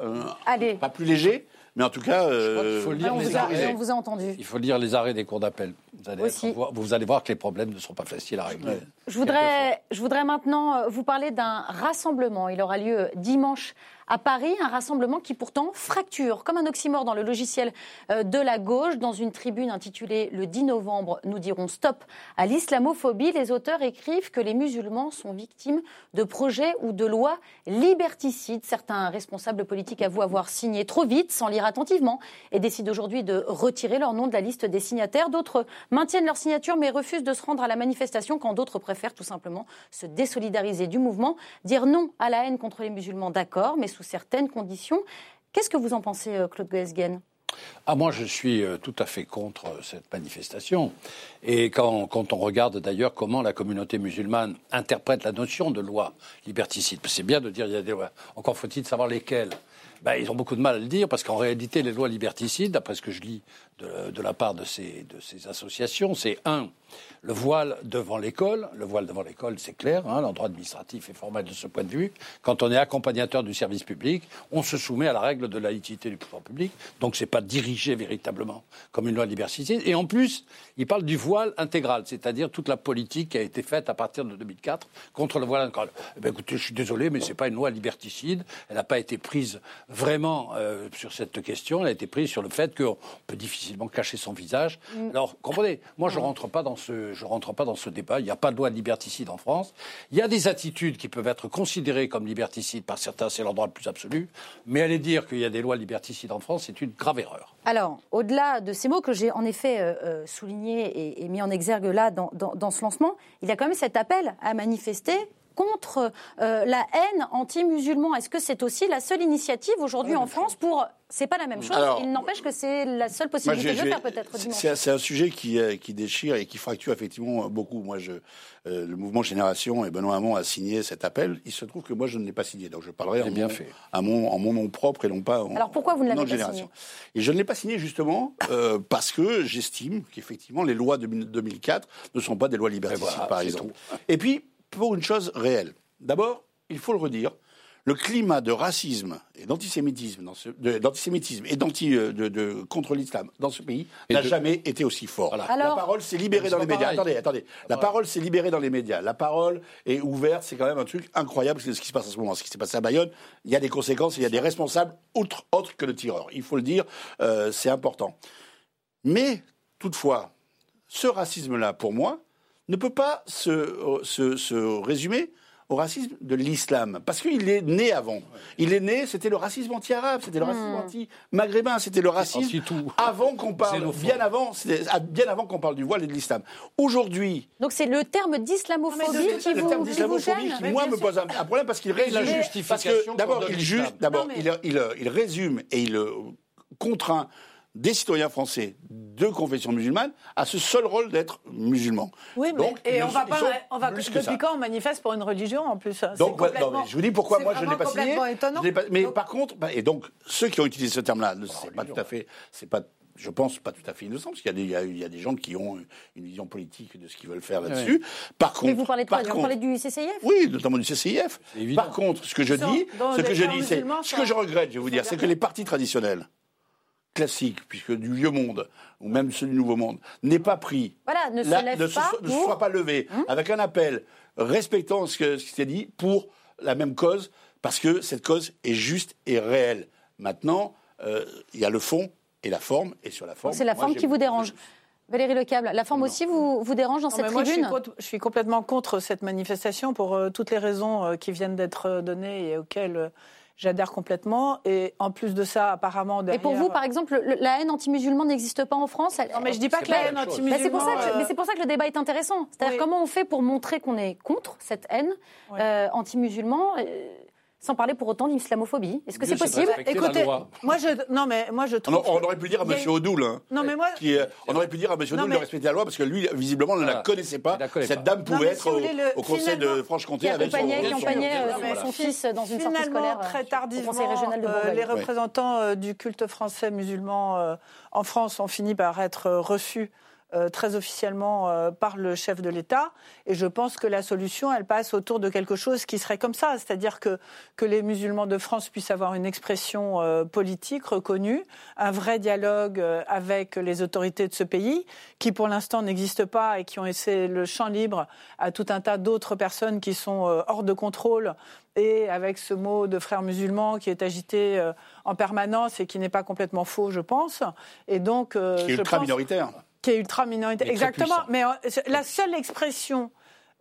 euh, pas plus léger mais en tout cas, euh, faut lire les arrêts. On vous a entendu. Il faut lire les arrêts des cours d'appel. Vous allez, vous allez voir que les problèmes ne sont pas faciles à régler. Je voudrais, je voudrais maintenant euh, vous parler d'un rassemblement. Il aura lieu dimanche à Paris, un rassemblement qui pourtant fracture, comme un oxymore dans le logiciel euh, de la gauche. Dans une tribune intitulée Le 10 novembre, nous dirons stop à l'islamophobie. Les auteurs écrivent que les musulmans sont victimes de projets ou de lois liberticides. Certains responsables politiques avouent avoir signé trop vite, sans lire attentivement, et décident aujourd'hui de retirer leur nom de la liste des signataires. D'autres maintiennent leur signature mais refusent de se rendre à la manifestation quand d'autres préfèrent tout simplement se désolidariser du mouvement, dire non à la haine contre les musulmans, d'accord, mais sous certaines conditions. Qu'est-ce que vous en pensez, euh, Claude Goesgen? Ah, moi, je suis euh, tout à fait contre euh, cette manifestation. Et quand, on regarde d'ailleurs comment la communauté musulmane interprète la notion de loi liberticide, c'est bien de dire qu'il y a des lois. Encore faut-il savoir lesquelles. Ben, ils ont beaucoup de mal à le dire parce qu'en réalité, les lois liberticides, d'après ce que je lis de, de la part de ces, de associations, c'est un, le voile devant l'école, le voile devant l'école, c'est clair, hein, l'endroit administratif est formel de ce point de vue. Quand on est accompagnateur du service public, on se soumet à la règle de laïcité du pouvoir public, donc c'est pas dirigé véritablement comme une loi liberticide. Et en plus, il parle du voile intégral, c'est-à-dire toute la politique qui a été faite à partir de 2004 contre le voile intégral. Eh bien, écoutez, je suis désolé, mais c'est pas une loi liberticide. Elle n'a pas été prise vraiment euh, sur cette question. Elle a été prise sur le fait qu'on peut difficilement cacher son visage. Mm. Alors, comprenez, moi, je rentre pas dans je ne rentre pas dans ce débat. Il n'y a pas de loi liberticide en France. Il y a des attitudes qui peuvent être considérées comme liberticides par certains, c'est leur droit le plus absolu. Mais aller dire qu'il y a des lois liberticides en France, c'est une grave erreur. Alors, au-delà de ces mots que j'ai en effet euh, euh, soulignés et, mis en exergue là dans, dans ce lancement, il y a quand même cet appel à manifester contre euh, la haine anti-musulman. Est-ce que c'est aussi la seule initiative aujourd'hui en France pour c'est pas la même chose. Il n'empêche que c'est la seule possibilité de le faire peut-être C'est un sujet qui, euh, qui, déchire et qui fracture effectivement beaucoup. Moi, je, euh, le mouvement Génération et Benoît Hamon a signé cet appel. Il se trouve que moi, je ne l'ai pas signé. Donc, je parlerai en, bien mon, fait. À mon, en mon nom propre et non pas en Alors, pourquoi vous ne l'avez pas signé? Et je ne l'ai pas signé justement euh, parce que j'estime qu'effectivement, les lois de 2004 ne sont pas des lois liberticides, par exemple. Et puis, pour une chose réelle. D'abord, il faut le redire, le climat de racisme et d'antisémitisme, d'antisémitisme et d'anti euh, de, contre l'islam dans ce pays n'a jamais été aussi fort. la parole s'est libérée dans les médias. Attendez, attendez. La parole s'est libérée dans les médias. La parole est ouverte. C'est quand même un truc incroyable ce qui se passe en ce moment. Ce qui s'est passé à Bayonne, il y a des conséquences. Il y a des responsables autres, autres que le tireur. Il faut le dire. Euh, c'est important. Mais toutefois, ce racisme-là, pour moi, ne peut pas se, se, se résumer au racisme de l'islam. Parce qu'il est né avant. Il est né, c'était le racisme anti-arabe, c'était le racisme Hmm. anti-maghrébin, c'était le racisme avant qu'on parle, bien avant, ah, bien avant qu'on parle du voile et de l'islam. Aujourd'hui, Donc c'est le terme d'islamophobie le qui le vous, terme qui vous d'islamophobie qui, moi, me pose un, un problème parce qu'il résume. la parce justification que d'abord, juge, il résume et il euh, contraint des citoyens français de confession musulmane à ce seul rôle d'être musulmans. Oui, mais Donc, et ils on va pas, on va plus que depuis ça. quand on manifeste pour une religion en plus C'est Donc, non, mais je vous dis pourquoi moi je ne l'ai pas signé. l'ai pas- mais par contre, bah, et donc ceux qui ont utilisé ce terme-là, ne- c'est pas tout à fait, c'est pas, je pense, pas tout à fait innocent, parce qu'il y a des, il y a, il y a des gens qui ont une vision politique de ce qu'ils veulent faire là-dessus. Par contre, Mais vous parlez de quoi Vous parlez du CCIF oui, notamment du CCIF. Par contre, ce que je dis, ce que je dis, c'est ce que je regrette, je vais vous dire, c'est que les partis traditionnels classiques, puisque du vieux monde ou même ceux du nouveau monde, n'aient pas pris, Voilà, ne se la- lève ne se, pas se pas levés avec un appel respectant ce, que- ce qui s'est dit pour la même cause, parce que cette cause est juste et réelle. Maintenant, euh, il y a le fond et la forme, et sur la forme. C'est la moi, forme qui vous dérange. Valérie Lecable, la forme aussi vous, vous dérange dans Non, cette mais moi, je suis, tribune contre- je suis complètement contre cette manifestation pour euh, toutes les raisons euh, qui viennent d'être euh, données et auxquelles euh, j'adhère complètement. Et en plus de ça, apparemment, Et pour vous, par exemple, le- la haine anti-musulmane n'existe pas en France elle- Non, mais je dis pas C'est que la haine anti-musulmane... Bah, c'est pour, ça que- euh, mais c'est pour ça que le débat est intéressant. C'est-à-dire Oui. comment on fait pour montrer qu'on est contre cette haine euh, anti-musulman, euh, sans parler pour autant d'islamophobie. Est-ce que c'est possible Écoutez, moi, je... Non, mais moi, je On, trouve... on aurait pu dire à M. Odoul, hein, Non, mais moi... qui on aurait pu dire à M. Odoul mais- de respecter la loi parce que lui, visiblement, ne la connaissait pas. La Cette pas. dame pouvait être si au, voulez, le- au conseil de Franche-Comté avec son, son- euh, son fils dans une sortie Finalement, scolaire euh, très au tardivement, conseil régional de euh, les représentants euh, du culte français musulman euh, en France ont fini par être euh, reçus euh, très officiellement euh, par le chef de l'État. Et je pense que la solution, elle passe autour de quelque chose qui serait comme ça, c'est-à-dire que, que les musulmans de France puissent avoir une expression euh, politique reconnue, un vrai dialogue avec les autorités de ce pays, qui pour l'instant n'existe pas et qui ont laissé le champ libre à tout un tas d'autres personnes qui sont hors de contrôle et avec ce mot de frère musulman qui est agité en permanence et qui n'est pas complètement faux, je pense. Et donc, qui est ultra pense- minoritaire. Qui est ultra minoritaire. Mais Exactement. Mais euh, la seule expression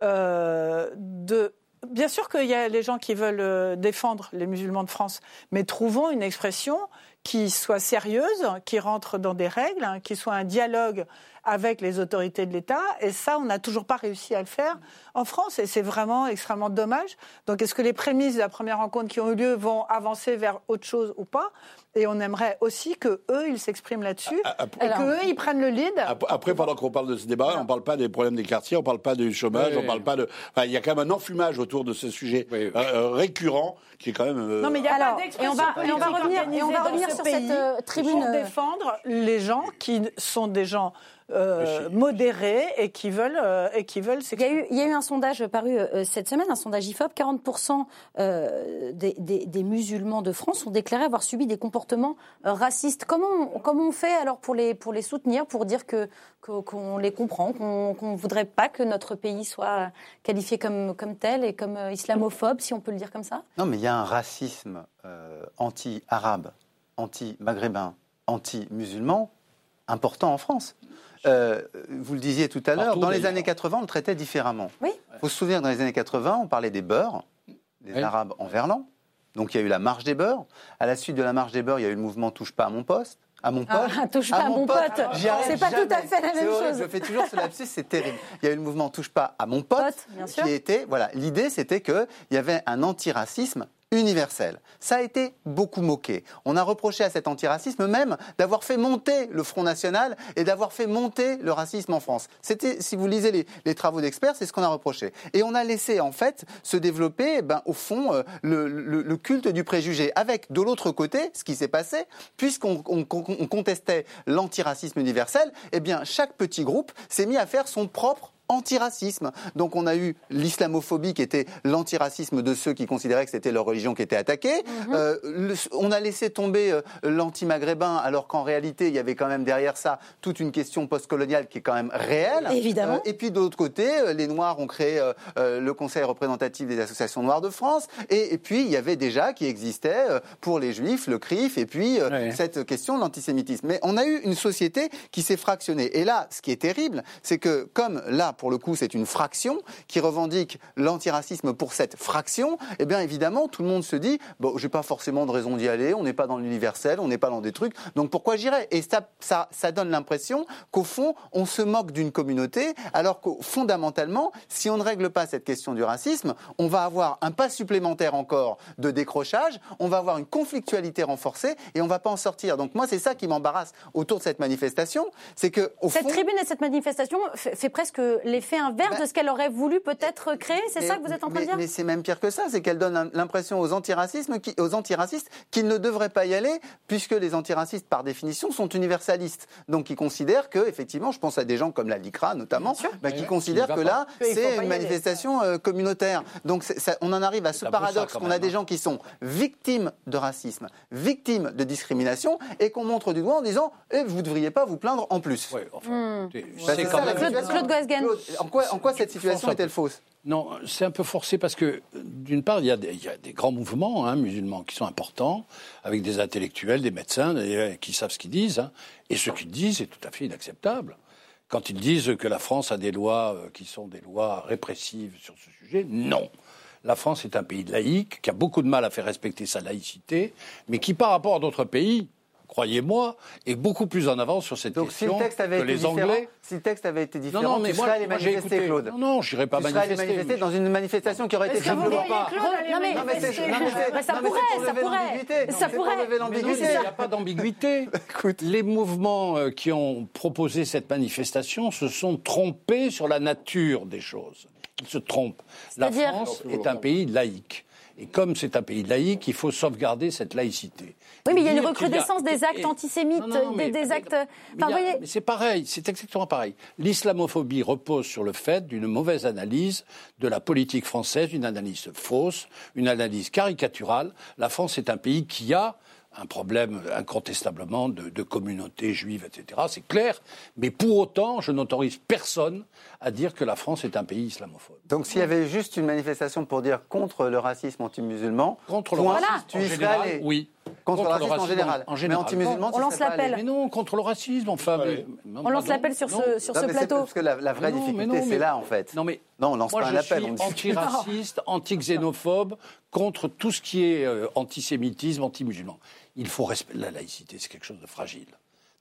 euh, de. Bien sûr qu'il y a les gens qui veulent euh, défendre les musulmans de France, mais trouvons une expression qui soit sérieuse, qui rentre dans des règles, hein, qui soit un dialogue avec les autorités de l'État. Et ça, on n'a toujours pas réussi à le faire en France. Et c'est vraiment extrêmement dommage. Donc, est-ce que les prémices de la première rencontre qui ont eu lieu vont avancer vers autre chose ou pas? Et on aimerait aussi que eux, ils s'expriment là-dessus et Alors- que eux, ils prennent le lead. Ap- Après, pendant qu'on parle de ce débat, on ne parle pas des problèmes des quartiers, on ne parle pas du chômage, Oui. on ne parle pas de. Enfin, il y a quand même un enfumage autour de ce sujet Oui, euh, euh, récurrent qui est quand même. euh, Non, mais il n'y a Alors, pas et on va- et on va revenir- et on va revenir ce sur pays cette, euh, tribune, pour défendre les gens qui sont des gens euh, modérés et qui veulent euh, et qui veulent Il y, a eu, il y a eu un sondage paru euh, cette semaine, un sondage IFOP. 40% euh, des, des- des musulmans de France ont déclaré avoir subi des comportements euh, racistes. Comment on, comment on fait alors pour les, pour les soutenir, pour dire que qu'on les comprend, qu'on ne voudrait pas que notre pays soit qualifié comme, comme tel et comme euh, islamophobe, si on peut le dire comme ça? Non, mais il y a un racisme euh, anti-arabe, anti-maghrébin, anti-musulman important en France. Euh, vous le disiez tout à l'heure, dans les années 80, on le traitait différemment. Oui. Il faut se souvenir, dans les années 80, on parlait des beurs, des Oui. Arabes en verlan. Donc il y a eu la marche des beurs. À la suite de la marche des beurs, il y a eu le mouvement Touche pas à mon poste. À mon poste. Ah, touche pas à mon pote. Arrive C'est pas tout à fait la même horrible, chose. Je fais toujours ce lapsus, c'est terrible. Il y a eu le mouvement Touche pas à mon pote, Pote, bien sûr. qui était, voilà, l'idée c'était qu'il y avait un antiracisme universel. Ça a été beaucoup moqué. On a reproché à cet antiracisme même d'avoir fait monter le Front National et d'avoir fait monter le racisme en France. C'était, si vous lisez les, travaux d'experts, c'est ce qu'on a reproché. Et on a laissé en fait se développer, eh ben, au fond, euh, le, culte du préjugé. Avec de l'autre côté, ce qui s'est passé, puisqu'on on- on contestait l'antiracisme universel, eh bien, chaque petit groupe s'est mis à faire son propre antiracisme. Donc on a eu l'islamophobie qui était l'antiracisme de ceux qui considéraient que c'était leur religion qui était attaquée. Euh, le- on a laissé tomber euh, l'anti-maghrébin alors qu'en réalité il y avait quand même derrière ça toute une question postcoloniale qui est quand même réelle. Évidemment. Euh, et puis de l'autre côté, euh, les Noirs ont créé euh, euh, le Conseil représentatif des associations noires de France. Et, et puis il y avait déjà qui existait euh, pour les Juifs le CRIF et puis euh, cette question de l'antisémitisme. Mais on a eu une société qui s'est fractionnée. Et là, ce qui est terrible, c'est que comme là pour le coup, c'est une fraction qui revendique l'antiracisme pour cette fraction, eh bien évidemment, tout le monde se dit, bon, j'ai pas forcément de raison d'y aller, on n'est pas dans l'universel, on n'est pas dans des trucs, donc pourquoi j'irais? Et ça, ça, ça donne l'impression qu'au fond, on se moque d'une communauté, alors que fondamentalement, si on ne règle pas cette question du racisme, on va avoir un pas supplémentaire encore de décrochage, on va avoir une conflictualité renforcée et on va pas en sortir. Donc moi, c'est ça qui m'embarrasse autour de cette manifestation, c'est que au cette fond, tribune et cette manifestation fait, fait presque l'effet inverse Bah, de ce qu'elle aurait voulu peut-être créer. C'est ça que vous êtes en train mais, de dire? Mais c'est même pire que ça, c'est qu'elle donne l'impression aux qui- aux antiracistes qu'ils ne devraient pas y aller, puisque les antiracistes, par définition, sont universalistes. Donc ils considèrent que, effectivement, je pense à des gens comme la LICRA notamment, bah, qui Ouais, considèrent que pas. là, c'est une manifestation euh, communautaire. Donc ça- on en arrive à ce paradoxe qu'on a des hein. gens qui sont victimes de racisme, victimes de discrimination, et qu'on montre du doigt en disant eh, vous ne devriez pas vous plaindre en plus. Hmm. Bah, c'est c'est quand ça, la même- Claude. Claude Goesgen. Claude, en quoi, en quoi cette situation est-elle fausse? Non, c'est un peu forcé parce que, d'une part, il y a des, il y a des grands mouvements hein, musulmans qui sont importants, avec des intellectuels, des médecins, des- qui savent ce qu'ils disent. hein. et ce qu'ils disent est tout à fait inacceptable. Quand ils disent que la France a des lois euh, qui sont des lois répressives sur ce sujet, non. La France est un pays laïque qui a beaucoup de mal à faire respecter sa laïcité, mais qui, par rapport à d'autres pays, croyez-moi, est beaucoup plus en avance sur cette Donc si le question texte avait que été les Anglais. si le texte avait été Non, différent, non, mais tu moi, serais allé moi, j'ai manifester, écouté. Claude. Non, non, j'irai pas tu serais allé manifester, manifester mais dans une manifestation qui aurait été Je vois pas. Claude Non, mais- Non, mais manifester non, ça non, pourrait, ça pourrait. Ça Non, pourrait. non, il n'y a pas d'ambiguïté. Les mouvements euh, qui ont proposé cette manifestation se sont trompés sur la nature des choses. Ils se trompent. La France est un pays laïque. Et comme c'est un pays laïque, il faut sauvegarder cette laïcité. Oui, mais il y a une recrudescence des actes antisémites, des, actes. c'est pareil, c'est exactement pareil. L'islamophobie repose sur le fait d'une mauvaise analyse de la politique française, une analyse fausse, une analyse caricaturale. La France est un pays qui a un problème incontestablement de, de communauté juive, etc. C'est clair. Mais pour autant, je n'autorise personne à dire que la France est un pays islamophobe. Donc s'il y avait juste une manifestation pour dire contre le racisme anti-musulman, Contre le racisme tu en y serais général, allé. oui. Contre, le racisme en général. en général. Mais anti-musulman, On tu lance serais pas allé. l'appel. Mais non, contre le racisme, enfin. mais- on lance l'appel sur non. ce, sur Non, ce plateau. Parce que la, la vraie non, difficulté, c'est là, en fait. Non, mais Non, on lance moi, pas un je appel. on suis discute. antiraciste, anti-xénophobe, contre tout ce qui est euh, antisémitisme, anti-musulman. Il faut respecter la laïcité, c'est quelque chose de fragile,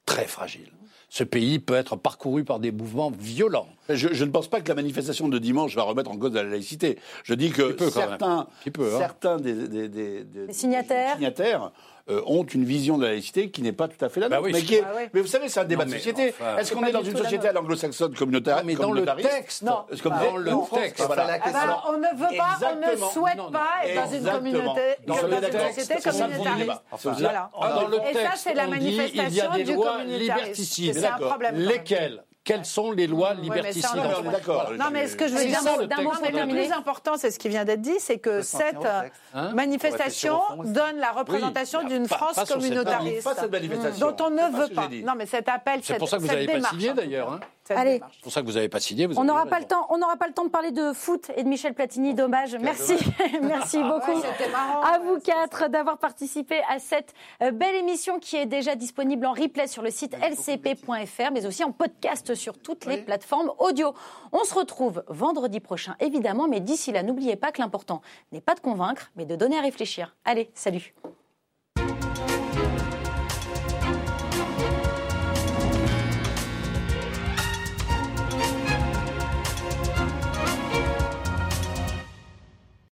très fragile. Ce pays peut être parcouru par des mouvements violents. Je, je ne pense pas que la manifestation de dimanche va remettre en cause la laïcité. Je dis que peut, certains, peut, hein. certains des, des- des- des- Les signataires. signataires, euh, ont une vision de la laïcité qui n'est pas tout à fait la Bah nôtre. oui, mais, c'est- qui est- Ah oui. mais vous savez, c'est un débat Non, de société. enfin, Est-ce qu'on est dans une société à l'anglo-saxonne communautaire mais dans le texte, Non. Comme Bah, dans dans le texte, voilà. la question. Alors, on ne veut pas, on ne souhaite Non, pas être dans une communauté, Dans une société communautariste. Voilà. le Et ça, c'est la manifestation du communautarisme. C'est un problème. Lesquelles Quelles sont les lois Ouais, mais liberticides on France d'accord. Non, mais ce que je veux C'est dire, d'un mot, le plus important, c'est ce qui vient d'être dit, c'est que cette euh. Hein manifestation On va réfléchir au fond, donne la représentation Oui, d'une pas- France cette communautariste, Pas cette manifestation. dont on C'est ne veut pas. Non, mais cet appel, C'est cette, pour ça que vous cette n'avez pas démarche, signé d'ailleurs. Allez. C'est pour ça que vous n'avez pas signé. vous On n'aura pas le temps. On n'aura pas le temps de parler de foot et de Michel Platini. Dommage. Merci, merci beaucoup. Ouais, c'était marrant. À vous Ouais, quatre d'avoir participé à cette euh, belle émission qui est déjà disponible en replay sur le site lcp.fr, mais aussi en podcast sur toutes les plateformes audio. On se retrouve vendredi prochain, évidemment, mais d'ici là, n'oubliez pas que l'important n'est pas de convaincre, mais de donner à réfléchir. Allez, salut.